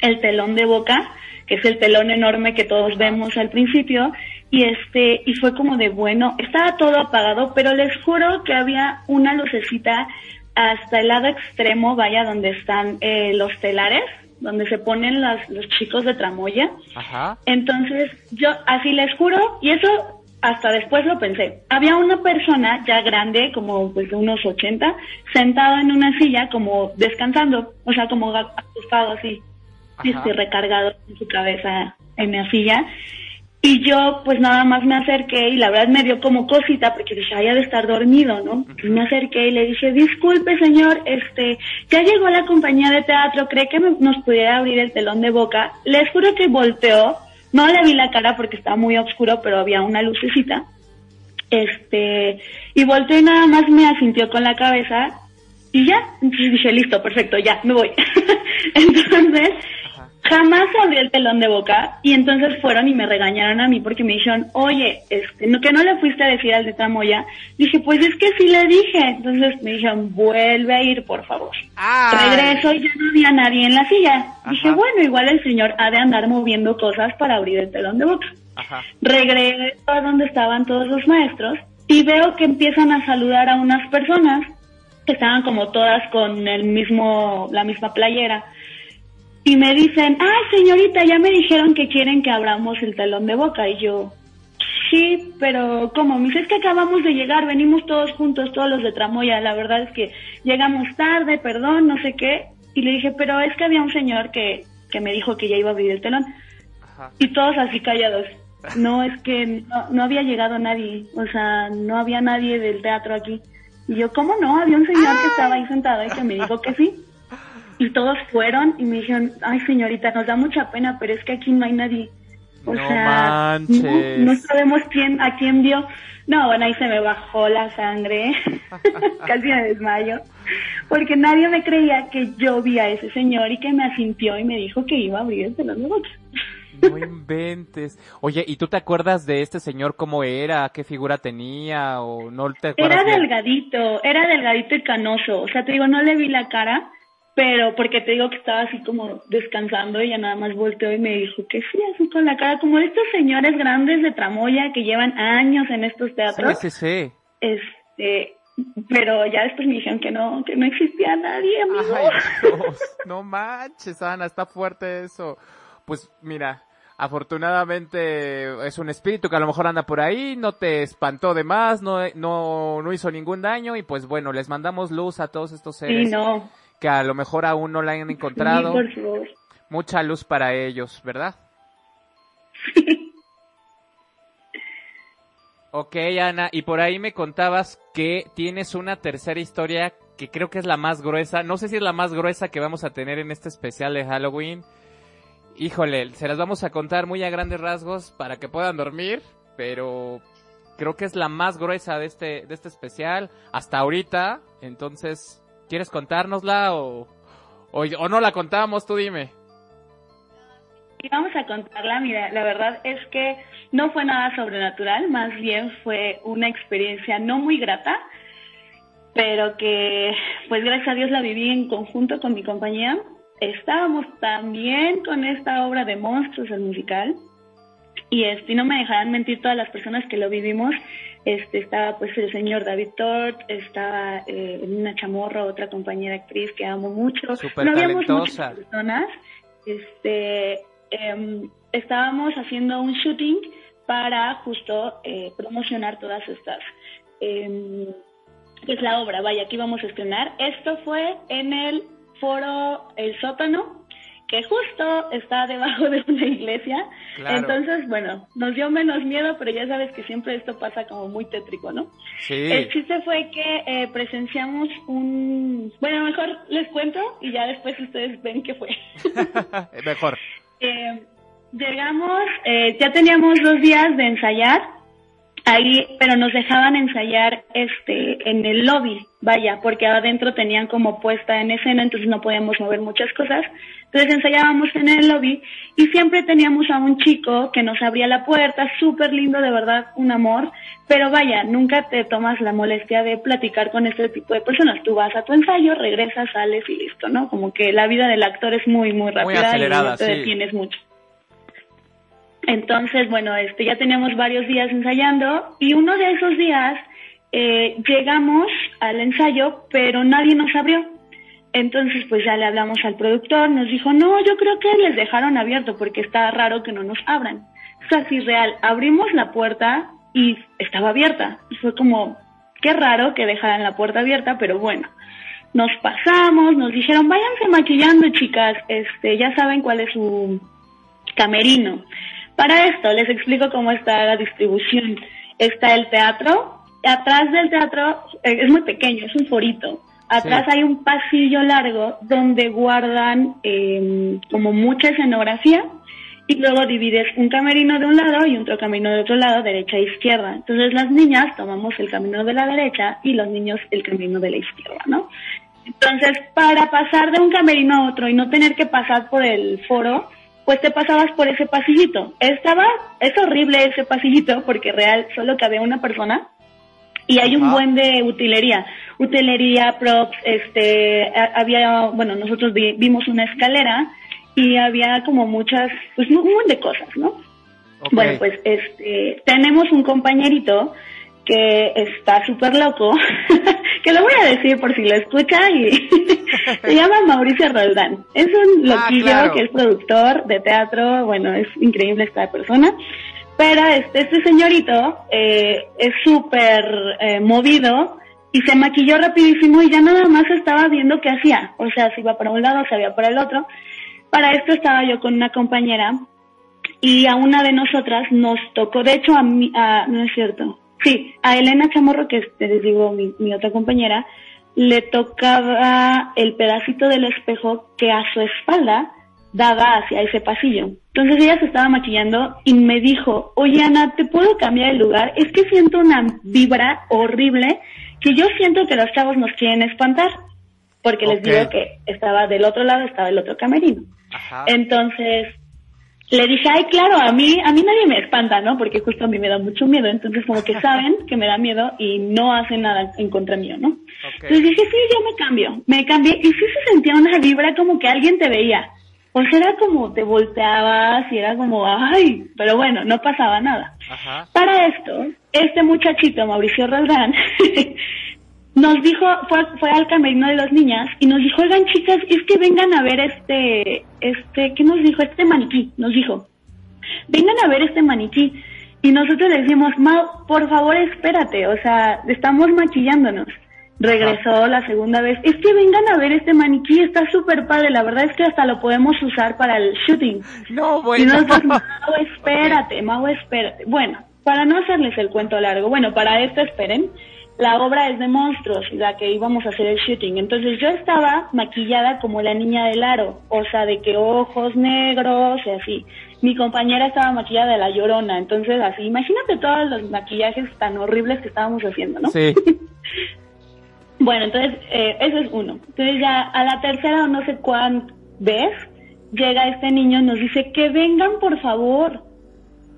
el telón de boca? Que es el telón enorme que todos vemos al principio, y este, y fue como de bueno, estaba todo apagado, pero les juro que había una lucecita hasta el lado extremo, vaya, donde están eh, los telares, donde se ponen las, los chicos de tramoya. Ajá. Entonces, yo así les juro, y eso hasta después lo pensé. Había una persona ya grande, como pues de unos 80, sentado en una silla como descansando, o sea, como acostado así este, recargado en su cabeza en mi silla. Y yo pues nada más me acerqué y la verdad me dio como cosita porque dije, haya de estar dormido, ¿no? Y me acerqué y le dije, disculpe señor, este, ya llegó la compañía de teatro, ¿cree que nos pudiera abrir el telón de boca? Les juro que volteó, no le vi la cara porque estaba muy oscuro, pero había una lucecita. Este, y volteó y nada más me asintió con la cabeza y ya, entonces dije, listo, perfecto, ya, me voy. entonces, Jamás abrió el telón de boca y entonces fueron y me regañaron a mí porque me dijeron, oye, este, no, que no le fuiste a decir al de Tramoya. Dije, pues es que sí le dije. Entonces me dijeron, vuelve a ir, por favor. Regreso y ya no había nadie en la silla. Dije, bueno, igual el señor ha de andar moviendo cosas para abrir el telón de boca. Regreso a donde estaban todos los maestros y veo que empiezan a saludar a unas personas que estaban como todas con el mismo, la misma playera y me dicen, ay señorita, ya me dijeron que quieren que abramos el telón de boca. Y yo, sí, pero ¿cómo? Me dice, es que acabamos de llegar, venimos todos juntos, todos los de Tramoya. La verdad es que llegamos tarde, perdón, no sé qué. Y le dije, pero es que había un señor que, que me dijo que ya iba a abrir el telón. Y todos así callados. No, es que no, no había llegado nadie, o sea, no había nadie del teatro aquí. Y yo, ¿cómo no? Había un señor que estaba ahí sentado y que me dijo que sí y todos fueron y me dijeron, ay señorita, nos da mucha pena, pero es que aquí no hay nadie. O sea, No, sabemos quién, a quién vio. No, bueno, ahí se me bajó la sangre, casi me desmayo, porque nadie me creía que yo vi a ese señor y que me asintió y me dijo que iba a abrir el telón de. No inventes. Oye, ¿y tú te acuerdas de este señor cómo era? ¿Qué figura tenía? ¿O no te acuerdas? Era delgadito, era delgadito y canoso. O sea, te digo, no le vi la cara, pero porque te digo que estaba así como descansando y ya nada más volteó y me dijo que sí, así con la cara, como estos señores grandes de tramoya que llevan años en estos teatros. Sí, sí, sí. Este, pero ya después me dijeron que no, que no existía nadie, amigo. Ay, no manches, Ana, está fuerte eso. Pues mira, afortunadamente es un espíritu que a lo mejor anda por ahí, no te espantó de más, no, no, no hizo ningún daño y pues bueno, les mandamos luz a todos estos seres. Sí, no que a lo mejor aún no la han encontrado. Mucha luz para ellos, ¿verdad? ok, Ana, y por ahí me contabas que tienes una tercera historia que creo que es la más gruesa. No sé si es la más gruesa que vamos a tener en este especial de Halloween. Híjole, se las vamos a contar muy a grandes rasgos para que puedan dormir, pero creo que es la más gruesa de este, de este especial hasta ahorita. Entonces, ¿Quieres contárnosla o, o, no la contamos? Tú dime. Y vamos a contarla, mira, la verdad es que no fue nada sobrenatural, más bien fue una experiencia no muy grata, pero que pues gracias a Dios la viví en conjunto con mi compañía. Estábamos también con esta obra de monstruos, el musical, y este, no me dejarán mentir todas las personas que lo vivimos. Este, estaba pues el señor David Tort, estaba eh, una chamorra, otra compañera actriz que amo mucho. no habíamos muchas personas. Este, em, estábamos haciendo un shooting para justo eh, promocionar todas estas eh, es la obra, vaya, aquí vamos a estrenar. Esto fue en el foro El Sótano, que justo está debajo de una iglesia. Entonces, bueno, nos dio menos miedo, pero ya sabes que siempre esto pasa como muy tétrico, ¿no? Sí. El chiste fue que eh, presenciamos un... Bueno, mejor les cuento y ya después ustedes ven qué fue. mejor. Eh, llegamos, eh, ya teníamos dos días de ensayar ahí, pero nos dejaban ensayar este en el lobby, vaya, porque adentro tenían como puesta en escena, entonces no podíamos mover muchas cosas. Entonces ensayábamos en el lobby y siempre teníamos a un chico que nos abría la puerta, súper lindo, de verdad, un amor, pero vaya, nunca te tomas la molestia de platicar con este tipo de personas. Tú vas a tu ensayo, regresas, sales y listo, ¿no? Como que la vida del actor es muy, muy rápida y no te detienes mucho. Entonces, bueno, este, ya teníamos varios días ensayando y uno de esos días eh, llegamos al ensayo, pero nadie nos abrió. Entonces, pues ya le hablamos al productor, nos dijo, no, yo creo que les dejaron abierto porque está raro que no nos abran. Sea, así real, abrimos la puerta y estaba abierta. Fue como, qué raro que dejaran la puerta abierta, pero bueno. Nos pasamos, nos dijeron, váyanse maquillando, chicas, este, ya saben cuál es su camerino. Para esto les explico cómo está la distribución. Está el teatro, atrás del teatro eh, es muy pequeño, es un forito. Atrás hay un pasillo largo donde guardan em, como mucha escenografía y luego divides un camerino de un lado y otro camino de otro lado, derecha e izquierda. Entonces las niñas tomamos el camino de la derecha y los niños el camino de la izquierda, ¿no? Entonces, para pasar de un camerino a otro y no tener que pasar por el foro, pues te pasabas por ese pasillito. Estaba, es horrible ese pasillito porque real solo cabía una persona y hay un buen de utilería, utilería, props, este, había, bueno, nosotros vimos una escalera y había como muchas, pues un montón de cosas, ¿no? Bueno, pues este, tenemos un compañerito que está súper loco, que lo voy a decir por si lo escucha y se llama Mauricio Roldán. Es un ah, loquillo que es productor de teatro, bueno, es increíble esta persona. Pero este, este señorito eh, es súper eh, movido y se maquilló rapidísimo y ya nada más estaba viendo qué hacía. O sea, si iba para un lado, se iba para el otro. Para esto estaba yo con una compañera y a una de nosotras nos tocó, de hecho a mí, a, no es cierto, Sí, a Elena Chamorro, que les digo mi, otra compañera, le tocaba el pedacito del espejo que a su espalda daba hacia ese pasillo. Entonces ella se estaba maquillando y me dijo, oye Ana, ¿te puedo cambiar el lugar? Es que siento una vibra horrible que yo siento que los chavos nos quieren espantar. Porque les digo que estaba del otro lado, estaba el otro camerino. Entonces le dije, ay, claro, a mí, a mí nadie me espanta, ¿no? Porque justo a mí me da mucho miedo, entonces como que saben que me da miedo y no hacen nada en contra mío, ¿no? Entonces dije, sí, yo me cambio, me cambié y sí se sentía una vibra como que alguien te veía. O sea, era como te volteabas y era como, ay, pero bueno, no pasaba nada. Para esto, este muchachito, Mauricio Roldán, nos dijo, fue, fue al camerino de las niñas y nos dijo, oigan chicas, es que vengan a ver este, este, ¿qué nos dijo? Este maniquí, nos dijo, vengan a ver este maniquí. Y nosotros le decimos, Mau, por favor espérate, o sea, estamos maquillándonos. Regresó la segunda vez, es que vengan a ver este maniquí, está súper padre, la verdad es que hasta lo podemos usar para el shooting. No, bueno. Y nosotros, Mau, espérate, Mau, espérate. Bueno, para no hacerles el cuento largo, bueno, para esto esperen, la obra es de monstruos, la que íbamos a hacer el shooting. Entonces yo estaba maquillada como la niña del aro, o sea, de que ojos negros y así. Mi compañera estaba maquillada de la llorona, entonces así, imagínate todos los maquillajes tan horribles que estábamos haciendo, ¿no? Sí. bueno, entonces, eh, eso es uno. Entonces ya a la tercera o no sé cuán vez, llega este niño y nos dice que vengan por favor.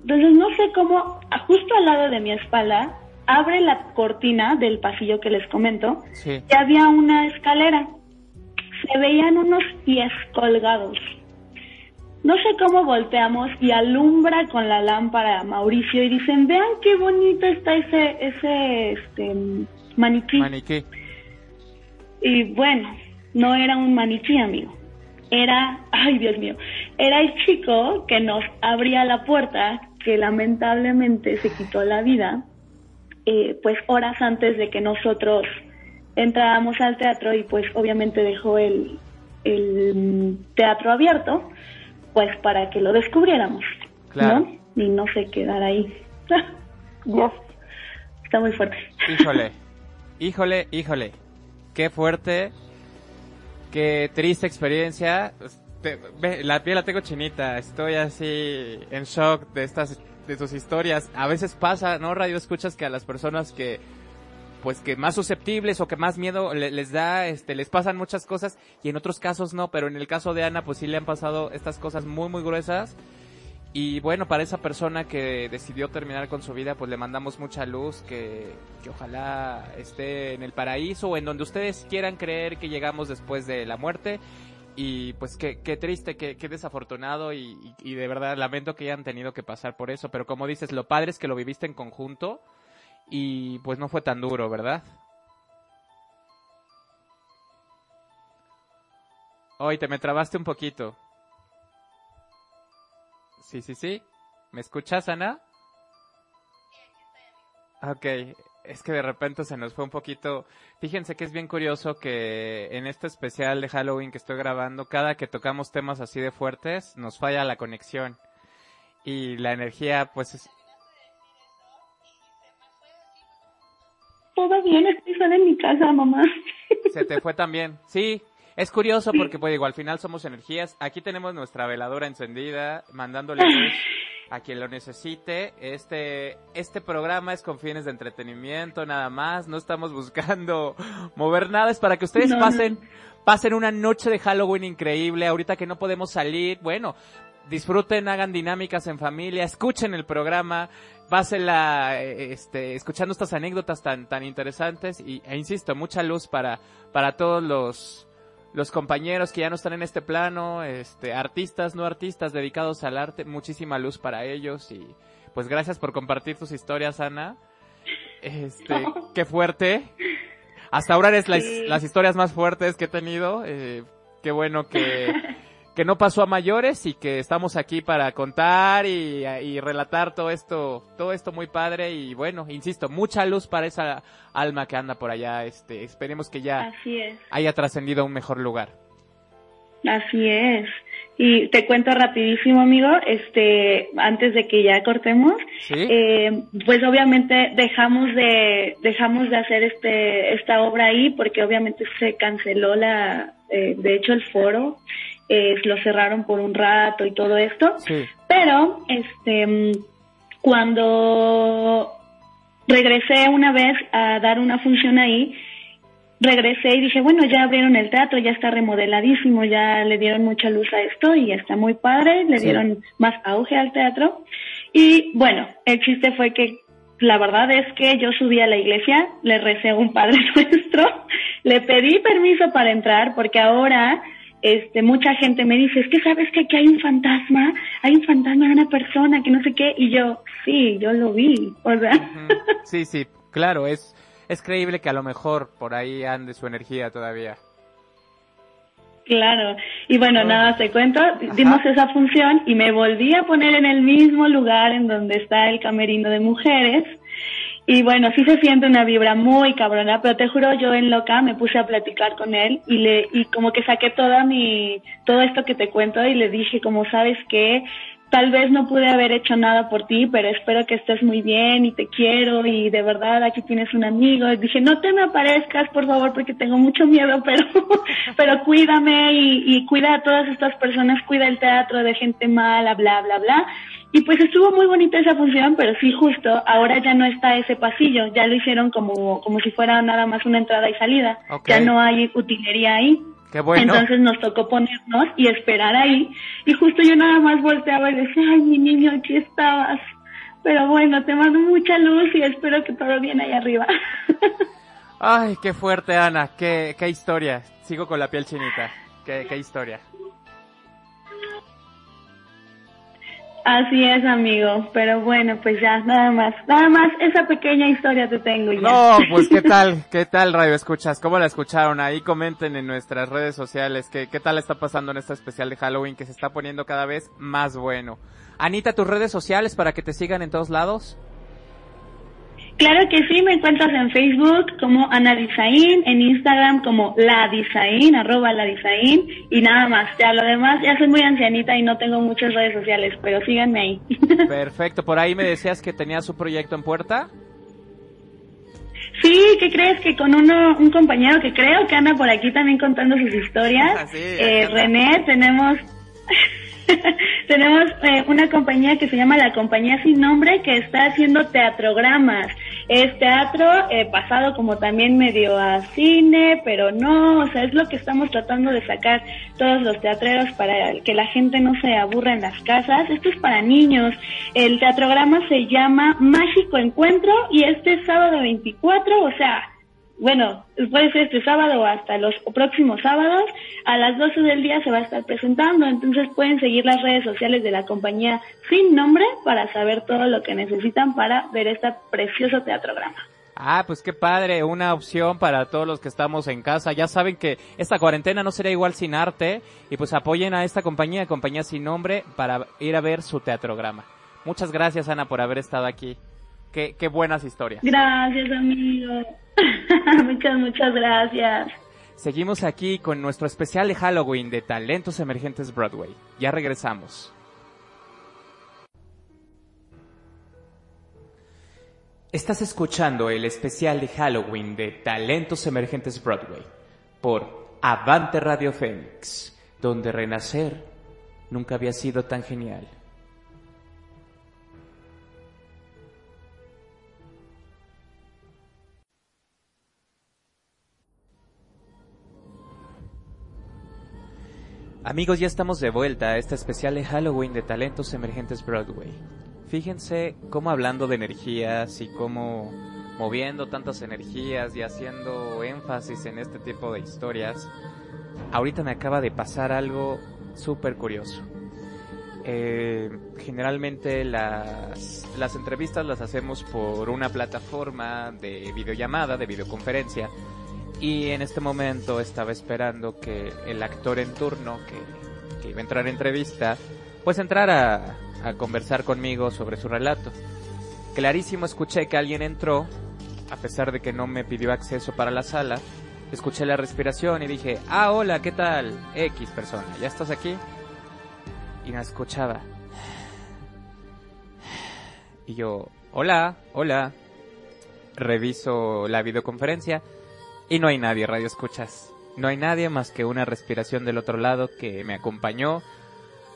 Entonces no sé cómo, justo al lado de mi espalda, abre la cortina del pasillo que les comento y había una escalera. Se veían unos pies colgados. no sé cómo volteamos y alumbra con la lámpara a Mauricio y dicen, vean qué bonito está ese, ese, este, maniquí. Maniquí. Y bueno, no era un maniquí, amigo. Era, ay Dios mío, era el chico que nos abría la puerta, que lamentablemente se quitó la vida, eh, pues horas antes de que nosotros entrábamos al teatro y pues obviamente dejó el, el teatro abierto, pues para que lo descubriéramos, ¿no? Y no se quedara ahí. Está muy fuerte. Híjole, híjole, híjole. Qué fuerte, qué triste experiencia. la piel la tengo chinita, estoy así en shock de estas de tus historias. A veces pasa, ¿no? Radio escuchas que a las personas que pues que más susceptibles o que más miedo les da, este, les pasan muchas cosas y en otros casos no, pero en el caso de Ana pues sí le han pasado estas cosas muy muy gruesas y bueno, para esa persona que decidió terminar con su vida pues le mandamos mucha luz, que, que ojalá esté en el paraíso o en donde ustedes quieran creer que llegamos después de la muerte y pues qué, qué triste, qué, qué desafortunado y, y, de verdad lamento que hayan tenido que pasar por eso, pero como dices, lo padre es que lo viviste en conjunto y pues no fue tan duro, ¿verdad? Hoy te me trabaste un poquito. Sí, sí, sí. ¿Me escuchas, Ana? Ok, es que de repente se nos fue un poquito. Fíjense que es bien curioso que en este especial de Halloween que estoy grabando, cada que tocamos temas así de fuertes, nos falla la conexión. Y la energía, pues, es, todo bien, estoy sola en mi casa, mamá. Se te fue también. Sí, es curioso porque, pues digo, al final somos energías. Aquí tenemos nuestra veladora encendida, mandándole luz a quien lo necesite. Este, este programa es con fines de entretenimiento, nada más. No estamos buscando mover nada, es para que ustedes pasen, pasen una noche de Halloween increíble. Ahorita que no podemos salir, bueno, disfruten, hagan dinámicas en familia, escuchen el programa, pásela este, escuchando estas anécdotas tan, tan interesantes y, e insisto, mucha luz para, para todos los, los compañeros que ya no están en este plano, este, artistas, no artistas dedicados al arte, muchísima luz para ellos y pues gracias por compartir tus historias, Ana. Este, qué fuerte. Hasta ahora eres las, las historias más fuertes que he tenido. Eh, qué bueno que, que no pasó a mayores y que estamos aquí para contar y, relatar todo esto, todo esto muy padre y bueno, insisto, mucha luz para esa alma que anda por allá, este, esperemos que ya haya trascendido a un mejor lugar. Así es. Y te cuento rapidísimo, amigo, este, antes de que ya cortemos, eh, pues obviamente dejamos de, dejamos de hacer este, esta obra ahí porque obviamente se canceló la, eh, de hecho el foro eh, lo cerraron por un rato y todo esto. Pero, este, cuando regresé una vez a dar una función ahí, regresé y dije, bueno, ya abrieron el teatro, ya está remodeladísimo, ya le dieron mucha luz a esto y está muy padre, le dieron más auge al teatro. Y bueno, el chiste fue que la verdad es que yo subí a la iglesia, le recé a un Padre Nuestro, le pedí permiso para entrar porque ahora este, mucha gente me dice, es que sabes que aquí hay un fantasma, hay un fantasma de una persona que no sé qué, y yo, sí, yo lo vi, o sea. Sí, sí, claro, es, es creíble que a lo mejor por ahí ande su energía todavía. Claro, y bueno, nada, te cuento, dimos esa función y me volví a poner en el mismo lugar en donde está el camerino de mujeres, y bueno, sí se siente una vibra muy cabrona, pero te juro, yo en loca me puse a platicar con él y le, y como que saqué toda mi, todo esto que te cuento y le dije como sabes que tal vez no pude haber hecho nada por ti, pero espero que estés muy bien y te quiero y de verdad aquí tienes un amigo. Y dije, no te me aparezcas, por favor, porque tengo mucho miedo, pero, pero cuídame y, y cuida a todas estas personas, cuida el teatro de gente mala, bla, bla, bla. Y pues estuvo muy bonita esa función, pero sí justo, ahora ya no está ese pasillo, ya lo hicieron como, como si fuera nada más una entrada y salida. Ya no hay utilería ahí. Qué bueno. Entonces nos tocó ponernos y esperar ahí. Y justo yo nada más volteaba y decía, ay, mi niño, aquí estabas. Pero bueno, te mando mucha luz y espero que todo bien ahí arriba. ay, qué fuerte, Ana. Qué, qué historia. Sigo con la piel chinita. Qué, qué historia. Así es, amigo. Pero bueno, pues ya, nada más. Nada más, esa pequeña historia te tengo ya. No, pues qué tal, qué tal, Radio Escuchas. ¿Cómo la escucharon? Ahí comenten en nuestras redes sociales qué, qué tal está pasando en este especial de Halloween que se está poniendo cada vez más bueno. Anita, tus redes sociales para que te sigan en todos lados. Claro que sí, me encuentras en Facebook como Ana Dizaín, en Instagram como La Dizaín, arroba La Dizaín, y nada más. Ya lo demás, ya soy muy ancianita y no tengo muchas redes sociales, pero síganme ahí. Perfecto, por ahí me decías que tenías un proyecto en puerta. Sí, ¿qué crees? Que con uno, un compañero que creo que anda por aquí también contando sus historias, ah, eh, René, tenemos Tenemos eh, una compañía que se llama La Compañía Sin Nombre que está haciendo teatrogramas. Es teatro eh, pasado como también medio a cine, pero no, o sea, es lo que estamos tratando de sacar todos los teatreros para que la gente no se aburra en las casas. Esto es para niños. El teatrograma se llama Mágico Encuentro y este sábado 24, o sea, bueno, puede ser este sábado o hasta los próximos sábados, a las 12 del día se va a estar presentando, entonces pueden seguir las redes sociales de la compañía sin nombre para saber todo lo que necesitan para ver este precioso teatrograma. Ah, pues qué padre, una opción para todos los que estamos en casa. Ya saben que esta cuarentena no sería igual sin arte y pues apoyen a esta compañía, compañía sin nombre, para ir a ver su teatrograma. Muchas gracias Ana por haber estado aquí. Qué, qué buenas historias. Gracias amigo. muchas, muchas gracias. Seguimos aquí con nuestro especial de Halloween de Talentos Emergentes Broadway. Ya regresamos. Estás escuchando el especial de Halloween de Talentos Emergentes Broadway por Avante Radio Fénix, donde renacer nunca había sido tan genial. Amigos, ya estamos de vuelta a este especial de Halloween de Talentos Emergentes Broadway. Fíjense cómo hablando de energías y cómo moviendo tantas energías y haciendo énfasis en este tipo de historias, ahorita me acaba de pasar algo súper curioso. Eh, generalmente las, las entrevistas las hacemos por una plataforma de videollamada, de videoconferencia, y en este momento estaba esperando que el actor en turno que, iba a entrar a entrevista, pues entrara a, conversar conmigo sobre su relato. Clarísimo escuché que alguien entró, a pesar de que no me pidió acceso para la sala, escuché la respiración y dije, ah, hola, ¿qué tal? X persona, ¿ya estás aquí? Y me escuchaba. Y yo, hola, hola. Reviso la videoconferencia y no hay nadie, radio escuchas. No hay nadie más que una respiración del otro lado que me acompañó.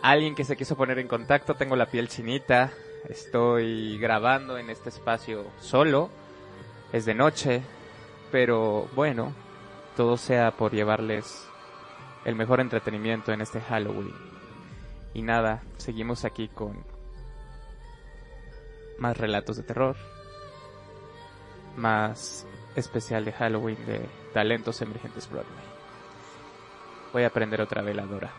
Alguien que se quiso poner en contacto, tengo la piel chinita. Estoy grabando en este espacio solo. Es de noche. Pero bueno, todo sea por llevarles el mejor entretenimiento en este Halloween. Y nada, seguimos aquí con más relatos de terror, más especial de Halloween de Talentos Emergentes Broadway. Voy a prender otra veladora.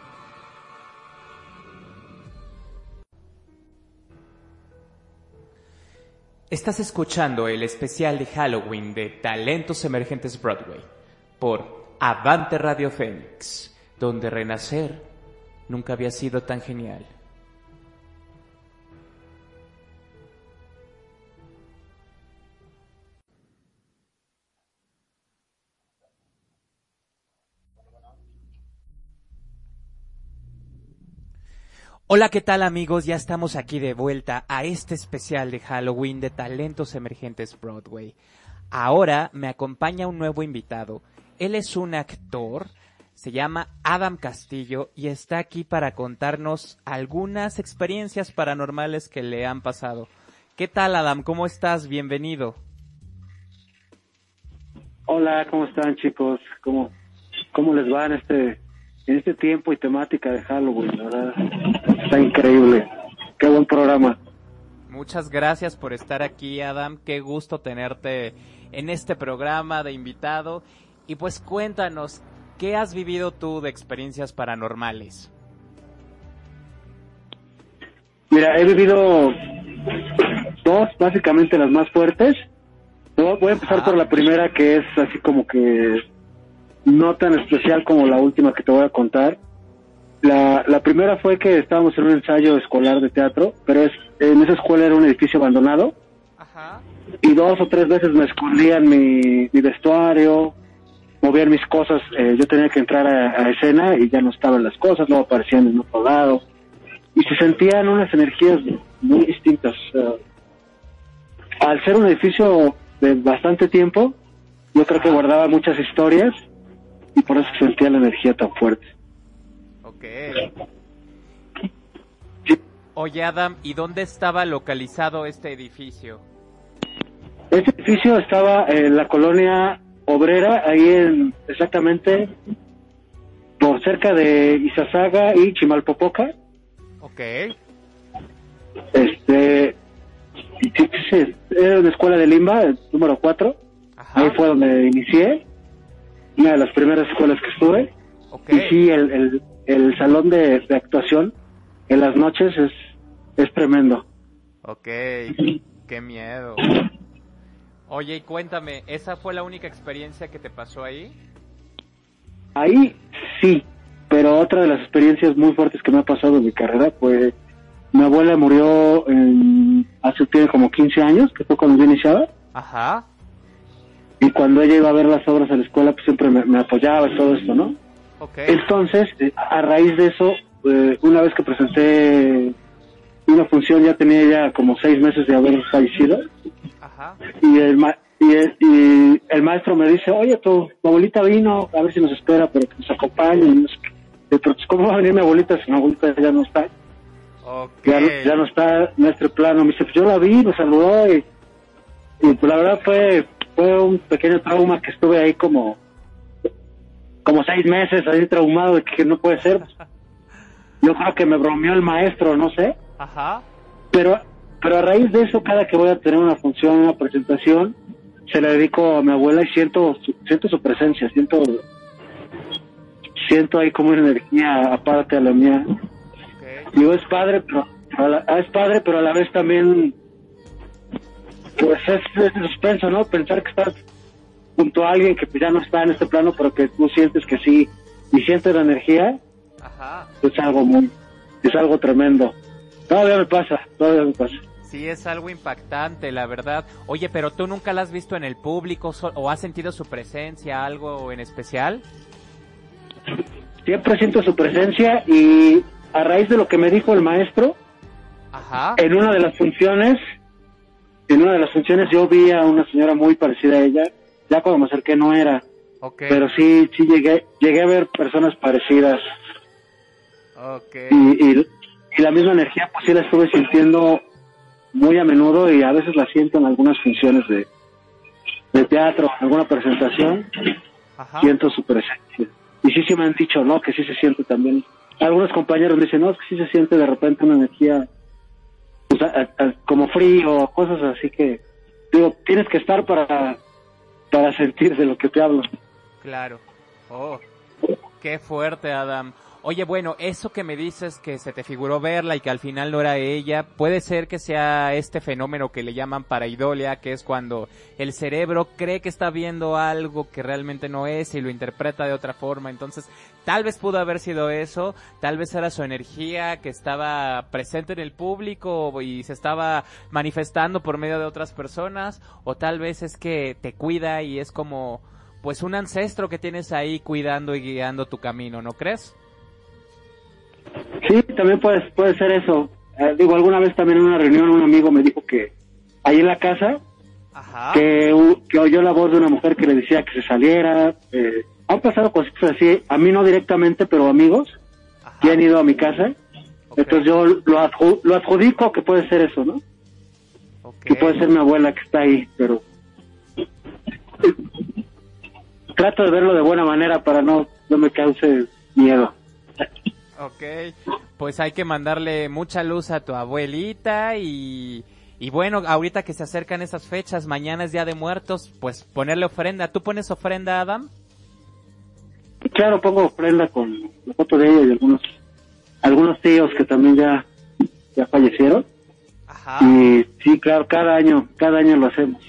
Estás escuchando el especial de Halloween de Talentos Emergentes Broadway por Avante Radio Fénix, donde renacer nunca había sido tan genial. Hola, ¿qué tal amigos? Ya estamos aquí de vuelta a este especial de Halloween de Talentos Emergentes Broadway. Ahora me acompaña un nuevo invitado. Él es un actor, se llama Adam Castillo y está aquí para contarnos algunas experiencias paranormales que le han pasado. ¿Qué tal Adam? ¿Cómo estás? Bienvenido. Hola, ¿cómo están chicos? ¿Cómo, cómo les va en este en este tiempo y temática de Halloween, ¿verdad? Está increíble. Qué buen programa. Muchas gracias por estar aquí, Adam. Qué gusto tenerte en este programa de invitado. Y pues cuéntanos, ¿qué has vivido tú de experiencias paranormales? Mira, he vivido dos, básicamente las más fuertes. Voy a empezar por la primera, que es así como que no tan especial como la última que te voy a contar. La, la primera fue que estábamos en un ensayo escolar de teatro, pero es, en esa escuela era un edificio abandonado. Y dos o tres veces me escondían mi, mi vestuario, movían mis cosas. Eh, yo tenía que entrar a, escena y ya no estaban las cosas, no aparecían en otro lado. Y se sentían unas energías muy distintas. al ser un edificio de bastante tiempo, yo creo que guardaba muchas historias y por eso sentía la energía tan fuerte. Ok. Oye Adam, ¿y dónde estaba localizado este edificio? Este edificio estaba en la colonia obrera, ahí en exactamente por cerca de Izazaga y Chimalpopoca. Ok. Este, era una escuela de Limba, número 4. Ahí fue donde inicié una de las primeras escuelas que estuve. Y sí, el, el, salón de, actuación en las noches es, es tremendo. Ok, qué miedo. Oye, y cuéntame, ¿esa fue la única experiencia que te pasó ahí? Ahí sí, pero otra de las experiencias muy fuertes que me ha pasado en mi carrera fue mi abuela murió en, hace tiene como 15 años, que fue cuando yo iniciaba. Ajá y cuando ella iba a ver las obras a la escuela, pues siempre me, apoyaba y todo esto, ¿no? Entonces, a raíz de eso, eh, una vez que presenté una función, ya tenía ella como seis meses de haber fallecido. Ajá. Y el, y, el, maestro me dice, oye, tu, abuelita vino, a ver si nos espera, pero que nos acompañe. Y pero pues, ¿cómo va a venir mi abuelita si mi abuelita ya no está? Ya, no está en nuestro plano. Me dice, pues yo la vi, me saludó y, y pues la verdad fue fue un pequeño trauma que estuve ahí como como seis meses ahí traumado de que no puede ser. Yo creo que me bromeó el maestro, no sé. Ajá. Pero, pero a raíz de eso, cada que voy a tener una función, una presentación, se la dedico a mi abuela y siento, siento su presencia, siento, siento ahí como una energía aparte de la mía. Digo, es padre, pero, es padre, pero a la vez también pues es, es suspenso, ¿no? Pensar que estás junto a alguien que ya no está en este plano, pero que tú sientes que sí, y sientes la energía, Ajá. es algo muy, es algo tremendo. Todavía me pasa, todavía me pasa. Sí, es algo impactante, la verdad. Oye, pero tú nunca la has visto en el público o has sentido su presencia, algo en especial? Siempre siento su presencia y a raíz de lo que me dijo el maestro, Ajá. en una de las funciones, en una de las funciones yo vi a una señora muy parecida a ella, ya cuando me acerqué no era, pero sí, sí llegué, llegué a ver personas parecidas. Y, la misma energía pues sí la estuve sintiendo muy a menudo y a veces la siento en algunas funciones de, de teatro, alguna presentación, siento su presencia. Y sí, sí me han dicho, ¿no? Que sí se siente también. Algunos compañeros me dicen, no, es que sí se siente de repente una energía como frío, cosas así que, digo, tienes que estar para, para sentir de lo que te hablo. Claro. Oh, qué fuerte, Adam. Oye, bueno, eso que me dices que se te figuró verla y que al final no era ella, puede ser que sea este fenómeno que le llaman paraidolia, que es cuando el cerebro cree que está viendo algo que realmente no es y lo interpreta de otra forma. Entonces, tal vez pudo haber sido eso, tal vez era su energía que estaba presente en el público y se estaba manifestando por medio de otras personas, o tal vez es que te cuida y es como pues un ancestro que tienes ahí cuidando y guiando tu camino, ¿no crees? Sí, también puede, puede ser eso. Eh, digo, alguna vez también en una reunión un amigo me dijo que ahí en la casa, Que, oyó la voz de una mujer que le decía que se saliera. Eh, han pasado cosas así, a mí no directamente, pero amigos que han ido a mi casa. Entonces yo lo, lo adjudico que puede ser eso, ¿no? Que puede ser mi abuela que está ahí, pero trato de verlo de buena manera para no, no me cause miedo. Ok, pues hay que mandarle mucha luz a tu abuelita y, y bueno, ahorita que se acercan esas fechas, mañana es Día de Muertos, pues ponerle ofrenda. ¿Tú pones ofrenda, Adam? Claro, pongo ofrenda con la foto de ella y algunos, algunos tíos que también ya, ya fallecieron. Ajá. Y sí, claro, cada año, cada año lo hacemos.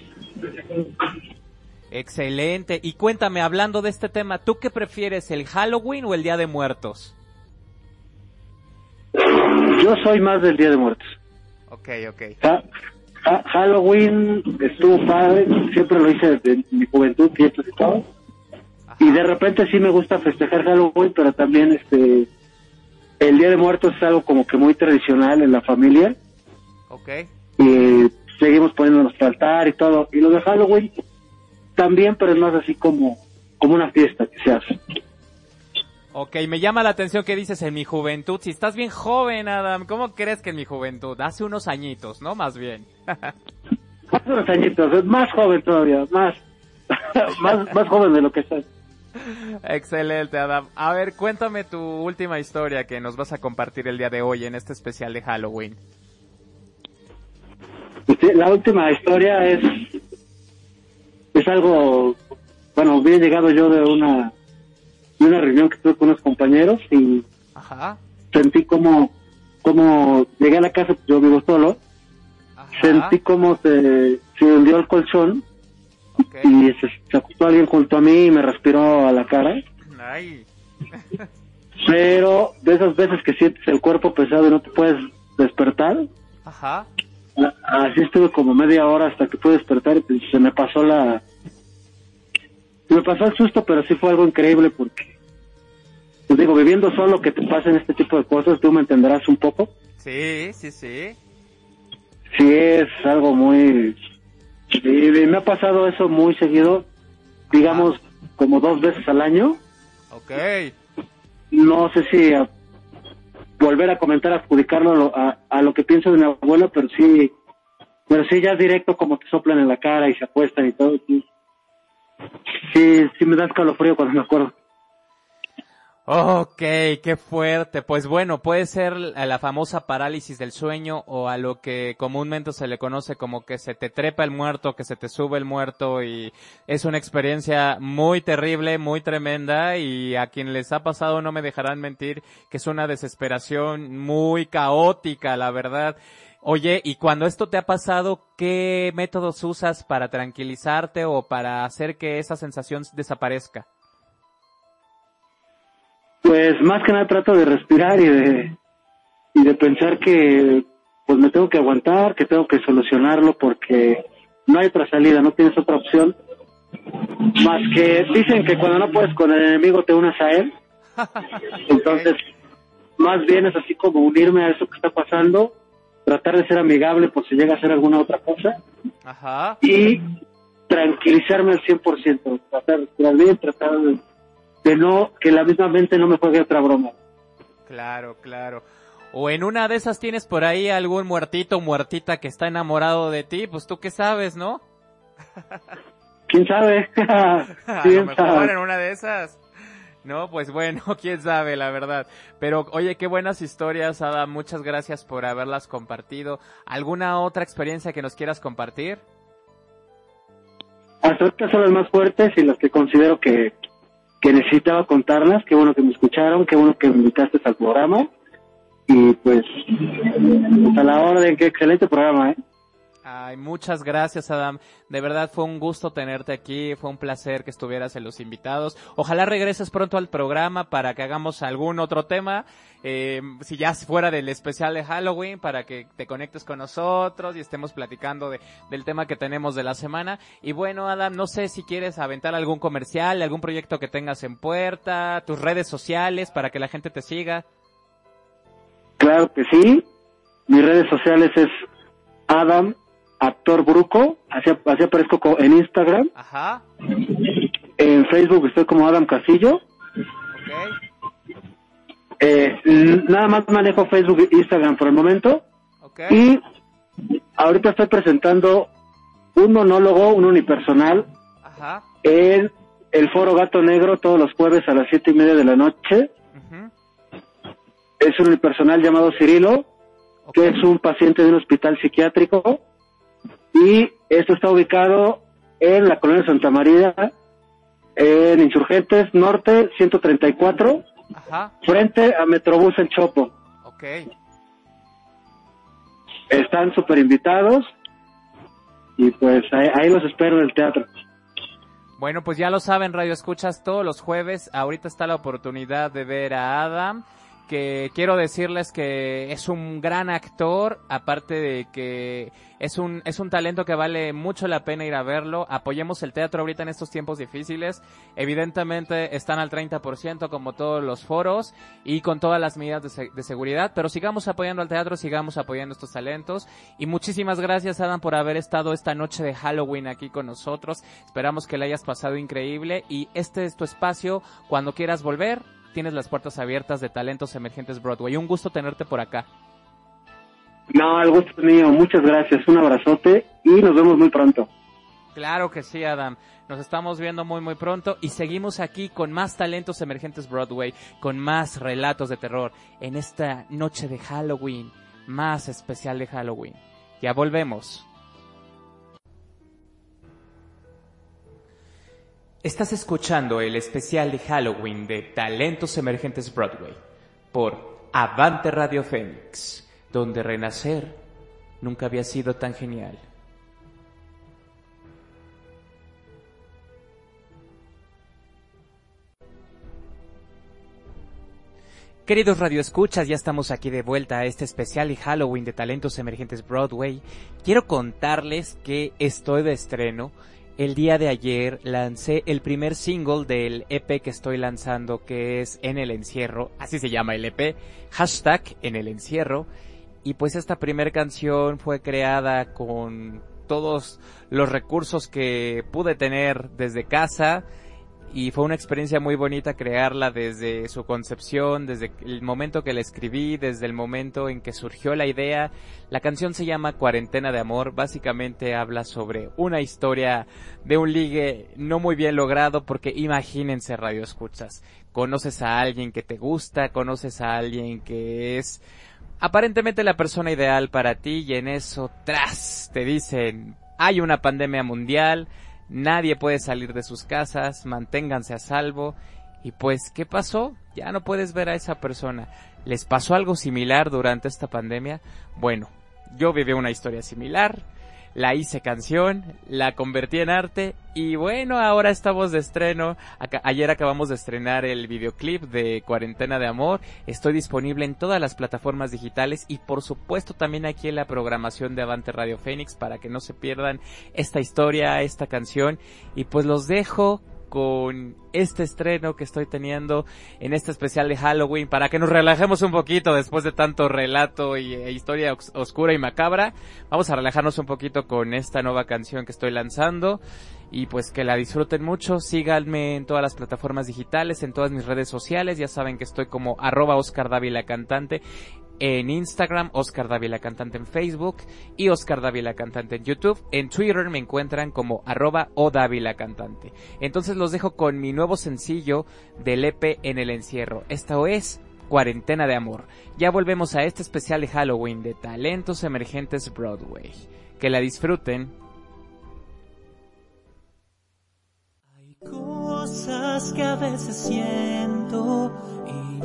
Excelente. Y cuéntame, hablando de este tema, ¿tú qué prefieres, el Halloween o el Día de Muertos? Yo soy más del Día de Muertos. Ok, ok. Halloween estuvo padre, siempre lo hice desde mi juventud, fiestas y todo. Y de repente sí me gusta festejar Halloween, pero también este el Día de Muertos es algo como que muy tradicional en la familia. Ok. Y seguimos poniendo nuestro altar y todo. Y lo de Halloween también, pero es más así como, como una fiesta que se hace. Ok, me llama la atención que dices en mi juventud. Si estás bien joven, Adam, ¿cómo crees que en mi juventud? Hace unos añitos, ¿no? Más bien. Hace unos añitos, más joven todavía, más, más, más joven de lo que estás. Excelente, Adam. A ver, cuéntame tu última historia que nos vas a compartir el día de hoy en este especial de Halloween. La última historia es es algo, bueno, había llegado yo de una de una reunión que tuve con unos compañeros y sentí como como llegué a la casa, yo vivo solo, sentí como se, se hundió el colchón y se, se, acostó alguien junto a mí y me respiró a la cara. Pero de esas veces que sientes el cuerpo pesado y no te puedes despertar, Ajá. Así estuve como media hora hasta que pude despertar y se me pasó la... me pasó el susto, pero sí fue algo increíble porque, pues digo, viviendo solo que te pasen este tipo de cosas, tú me entenderás un poco. Sí, sí, sí. Sí, es algo muy... Y me ha pasado eso muy seguido, digamos, como dos veces al año. Ok. No sé si volver a comentar, adjudicarlo a, a, lo que pienso de mi abuelo, pero sí, pero sí ya es directo como te soplan en la cara y se acuestan y todo. Sí, sí, sí me da escalofrío cuando me acuerdo. Ok, qué fuerte. Pues bueno, puede ser la famosa parálisis del sueño o a lo que comúnmente se le conoce como que se te trepa el muerto, que se te sube el muerto y es una experiencia muy terrible, muy tremenda y a quien les ha pasado no me dejarán mentir que es una desesperación muy caótica, la verdad. Oye, y cuando esto te ha pasado, ¿qué métodos usas para tranquilizarte o para hacer que esa sensación desaparezca? Pues más que nada trato de respirar y de, y de pensar que pues me tengo que aguantar, que tengo que solucionarlo porque no hay otra salida, no tienes otra opción. Más que dicen que cuando no puedes con el enemigo te unas a él. Entonces, más bien es así como unirme a eso que está pasando, tratar de ser amigable por si llega a ser alguna otra cosa. Ajá. Y tranquilizarme al 100%, tratar de bien, tratar de de no, que la misma mente no me juegue otra broma. Claro, claro. O en una de esas tienes por ahí algún muertito o muertita que está enamorado de ti, pues tú qué sabes, ¿no? ¿Quién sabe? ¿Quién sabe? en una de esas. No, pues bueno, quién sabe, la verdad. Pero oye, qué buenas historias, Ada. Muchas gracias por haberlas compartido. ¿Alguna otra experiencia que nos quieras compartir? Hasta ahorita son las más fuertes y las que considero que, que necesitaba contarlas. Qué bueno que me escucharon, qué bueno que me invitaste al programa. Y pues, a la orden, qué excelente programa, ¿eh? Ay, muchas gracias, Adam. De verdad fue un gusto tenerte aquí, fue un placer que estuvieras en los invitados. Ojalá regreses pronto al programa para que hagamos algún otro tema, eh, si ya fuera del especial de Halloween, para que te conectes con nosotros y estemos platicando de, del tema que tenemos de la semana. Y bueno, Adam, no sé si quieres aventar algún comercial, algún proyecto que tengas en puerta, tus redes sociales para que la gente te siga. Claro que sí. Mis redes sociales es Adam actor Bruco, así, así aparezco en Instagram. Ajá. En Facebook estoy como Adam Casillo. Okay. Eh, nada más manejo Facebook e Instagram por el momento. Okay. Y ahorita estoy presentando un monólogo, un unipersonal, Ajá. en el Foro Gato Negro todos los jueves a las siete y media de la noche. Es un unipersonal llamado Cirilo, que es un paciente de un hospital psiquiátrico y esto está ubicado en la colonia Santa María, en Insurgentes Norte 134, Ajá. frente a Metrobús El Chopo. Ok. están súper invitados y pues ahí, los espero en el teatro. Bueno, pues ya lo saben, Radio Escuchas, todos los jueves. Ahorita está la oportunidad de ver a Adam que quiero decirles que es un gran actor, aparte de que es un, es un talento que vale mucho la pena ir a verlo. Apoyemos el teatro ahorita en estos tiempos difíciles. Evidentemente están al 30% como todos los foros y con todas las medidas de, de, seguridad, pero sigamos apoyando al teatro, sigamos apoyando estos talentos. Y muchísimas gracias Adam por haber estado esta noche de Halloween aquí con nosotros. Esperamos que le hayas pasado increíble y este es tu espacio. Cuando quieras volver, tienes las puertas abiertas de Talentos Emergentes Broadway. Un gusto tenerte por acá. No, el gusto es mío. Muchas gracias. Un abrazote y nos vemos muy pronto. Claro que sí, Adam. Nos estamos viendo muy muy pronto y seguimos aquí con más talentos emergentes Broadway, con más relatos de terror en esta noche de Halloween, más especial de Halloween. Ya volvemos. Estás escuchando el especial de Halloween de Talentos Emergentes Broadway por Avante Radio Fénix, donde renacer nunca había sido tan genial. Queridos radioescuchas, ya estamos aquí de vuelta a este especial de Halloween de Talentos Emergentes Broadway. Quiero contarles que estoy de estreno el día de ayer lancé el primer single del EP que estoy lanzando que es En el Encierro, así se llama el EP, hashtag En el Encierro. Y pues esta primera canción fue creada con todos los recursos que pude tener desde casa, y fue una experiencia muy bonita crearla desde su concepción, desde el momento que la escribí, desde el momento en que surgió la idea. La canción se llama Cuarentena de Amor, básicamente habla sobre una historia de un ligue no muy bien logrado porque imagínense radio escuchas, conoces a alguien que te gusta, conoces a alguien que es aparentemente la persona ideal para ti y en eso tras te dicen hay una pandemia mundial, nadie puede salir de sus casas, manténganse a salvo. Y pues, ¿qué pasó? Ya no puedes ver a esa persona. ¿Les pasó algo similar durante esta pandemia? Bueno, yo viví una historia similar la hice canción, la convertí en arte y bueno, ahora estamos de estreno. ayer acabamos de estrenar el videoclip de Cuarentena de Amor. Estoy disponible en todas las plataformas digitales y por supuesto también aquí en la programación de Avante Radio Fénix para que no se pierdan esta historia, esta canción. Y pues los dejo con este estreno que estoy teniendo en este especial de Halloween para que nos relajemos un poquito después de tanto relato y e historia oscura y macabra. Vamos a relajarnos un poquito con esta nueva canción que estoy lanzando y pues que la disfruten mucho. Síganme en todas las plataformas digitales, en todas mis redes sociales. Ya saben que estoy como arroba Oscar Dávila Cantante en Instagram, Oscar Dávila Cantante en Facebook y Oscar Dávila Cantante en YouTube. En Twitter me encuentran como arroba o Dávila Cantante. Entonces los dejo con mi nuevo sencillo del EP en el encierro. Esto es Cuarentena de Amor. Ya volvemos a este especial de Halloween de Talentos Emergentes Broadway. Que la disfruten.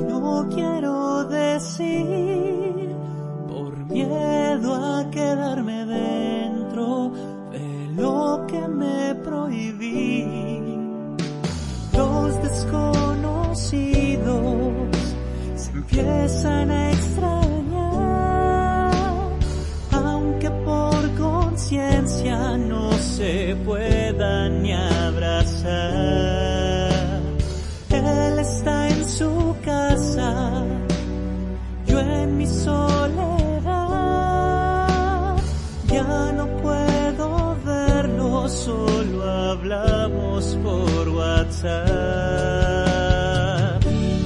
No quiero decir por miedo a quedarme dentro de lo que me prohibí. Los desconocidos se empiezan a extrañar, aunque por conciencia no se puedan ni abrazar. Él está en su soledad. Ya no puedo verlo, solo hablamos por WhatsApp.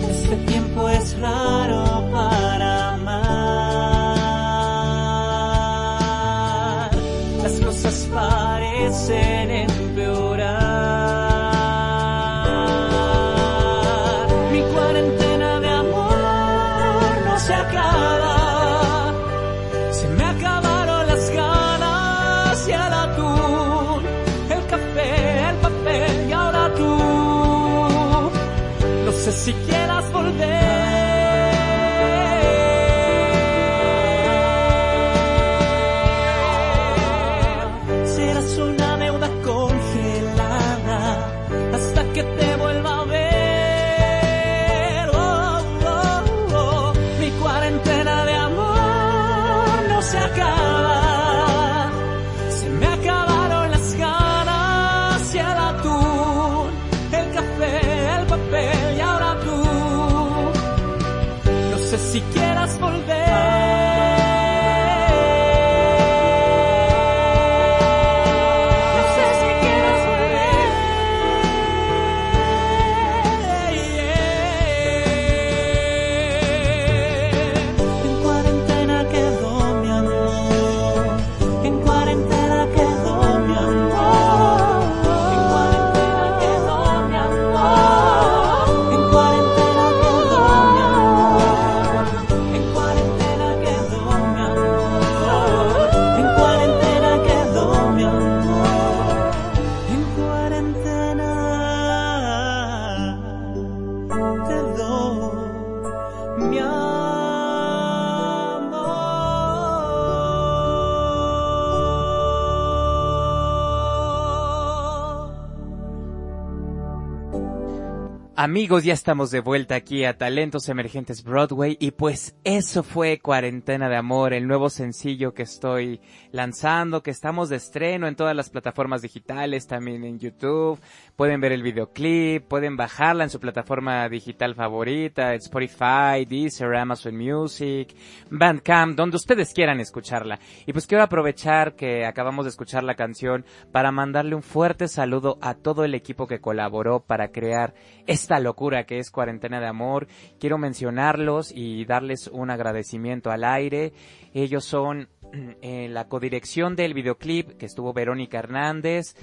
Este tiempo es raro si quieras volver. Amigos, ya estamos de vuelta aquí a Talentos Emergentes Broadway y pues eso fue Cuarentena de Amor, el nuevo sencillo que estoy lanzando, que estamos de estreno en todas las plataformas digitales, también en YouTube. Pueden ver el videoclip, pueden bajarla en su plataforma digital favorita, Spotify, Deezer, Amazon Music, Bandcamp, donde ustedes quieran escucharla. Y pues quiero aprovechar que acabamos de escuchar la canción para mandarle un fuerte saludo a todo el equipo que colaboró para crear esta locura que es Cuarentena de Amor. Quiero mencionarlos y darles un agradecimiento al aire. Ellos son eh, la codirección del videoclip que estuvo Verónica Hernández,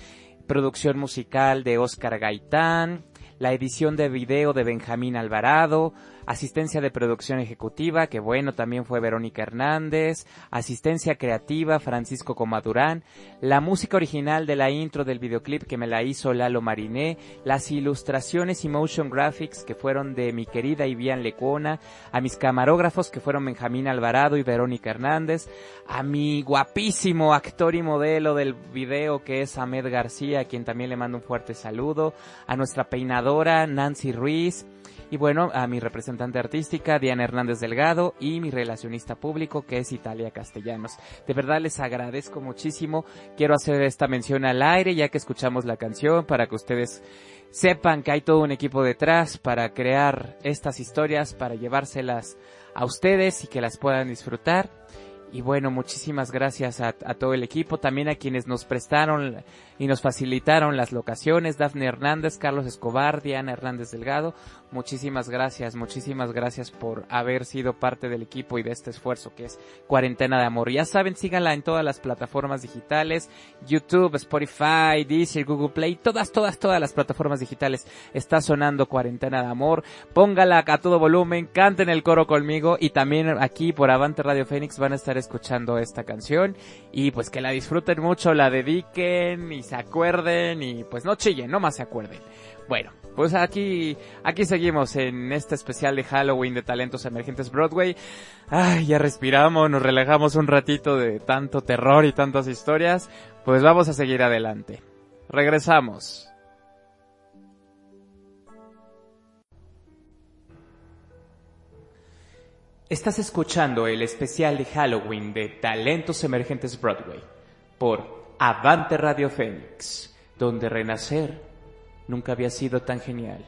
producción musical de Oscar Gaitán, la edición de video de Benjamín Alvarado, asistencia de producción ejecutiva, que bueno, también fue Verónica Hernández, asistencia creativa Francisco Comadurán, la música original de la intro del videoclip que me la hizo Lalo Mariné, las ilustraciones y motion graphics que fueron de mi querida Ivian Lecuona, a mis camarógrafos que fueron Benjamín Alvarado y Verónica Hernández, a mi guapísimo actor y modelo del video que es Ahmed García, a quien también le mando un fuerte saludo, a nuestra peinadora Nancy Ruiz, y bueno, a mi representante artística, Diana Hernández Delgado, y mi relacionista público, que es Italia Castellanos. De verdad les agradezco muchísimo. Quiero hacer esta mención al aire, ya que escuchamos la canción, para que ustedes sepan que hay todo un equipo detrás para crear estas historias, para llevárselas a ustedes y que las puedan disfrutar. Y bueno, muchísimas gracias a, todo el equipo, también a quienes nos prestaron y nos facilitaron las locaciones, Dafne Hernández, Carlos Escobar, Diana Hernández Delgado, muchísimas gracias, muchísimas gracias por haber sido parte del equipo y de este esfuerzo que es Cuarentena de Amor. Ya saben, síganla en todas las plataformas digitales, YouTube, Spotify, Deezer, Google Play, todas, todas, todas las plataformas digitales está sonando Cuarentena de Amor, póngala a todo volumen, canten el coro conmigo y también aquí por Avante Radio Fénix van a estar escuchando esta canción y pues que la disfruten mucho, la dediquen y se acuerden y pues no chillen, no más se acuerden. Bueno, pues aquí, aquí seguimos en este especial de Halloween de Talentos Emergentes Broadway. Ay, ya respiramos, nos relajamos un ratito de tanto terror y tantas historias. Pues vamos a seguir adelante. Regresamos. Estás escuchando el especial de Halloween de Talentos Emergentes Broadway por Avante Radio Fénix, donde renacer nunca había sido tan genial.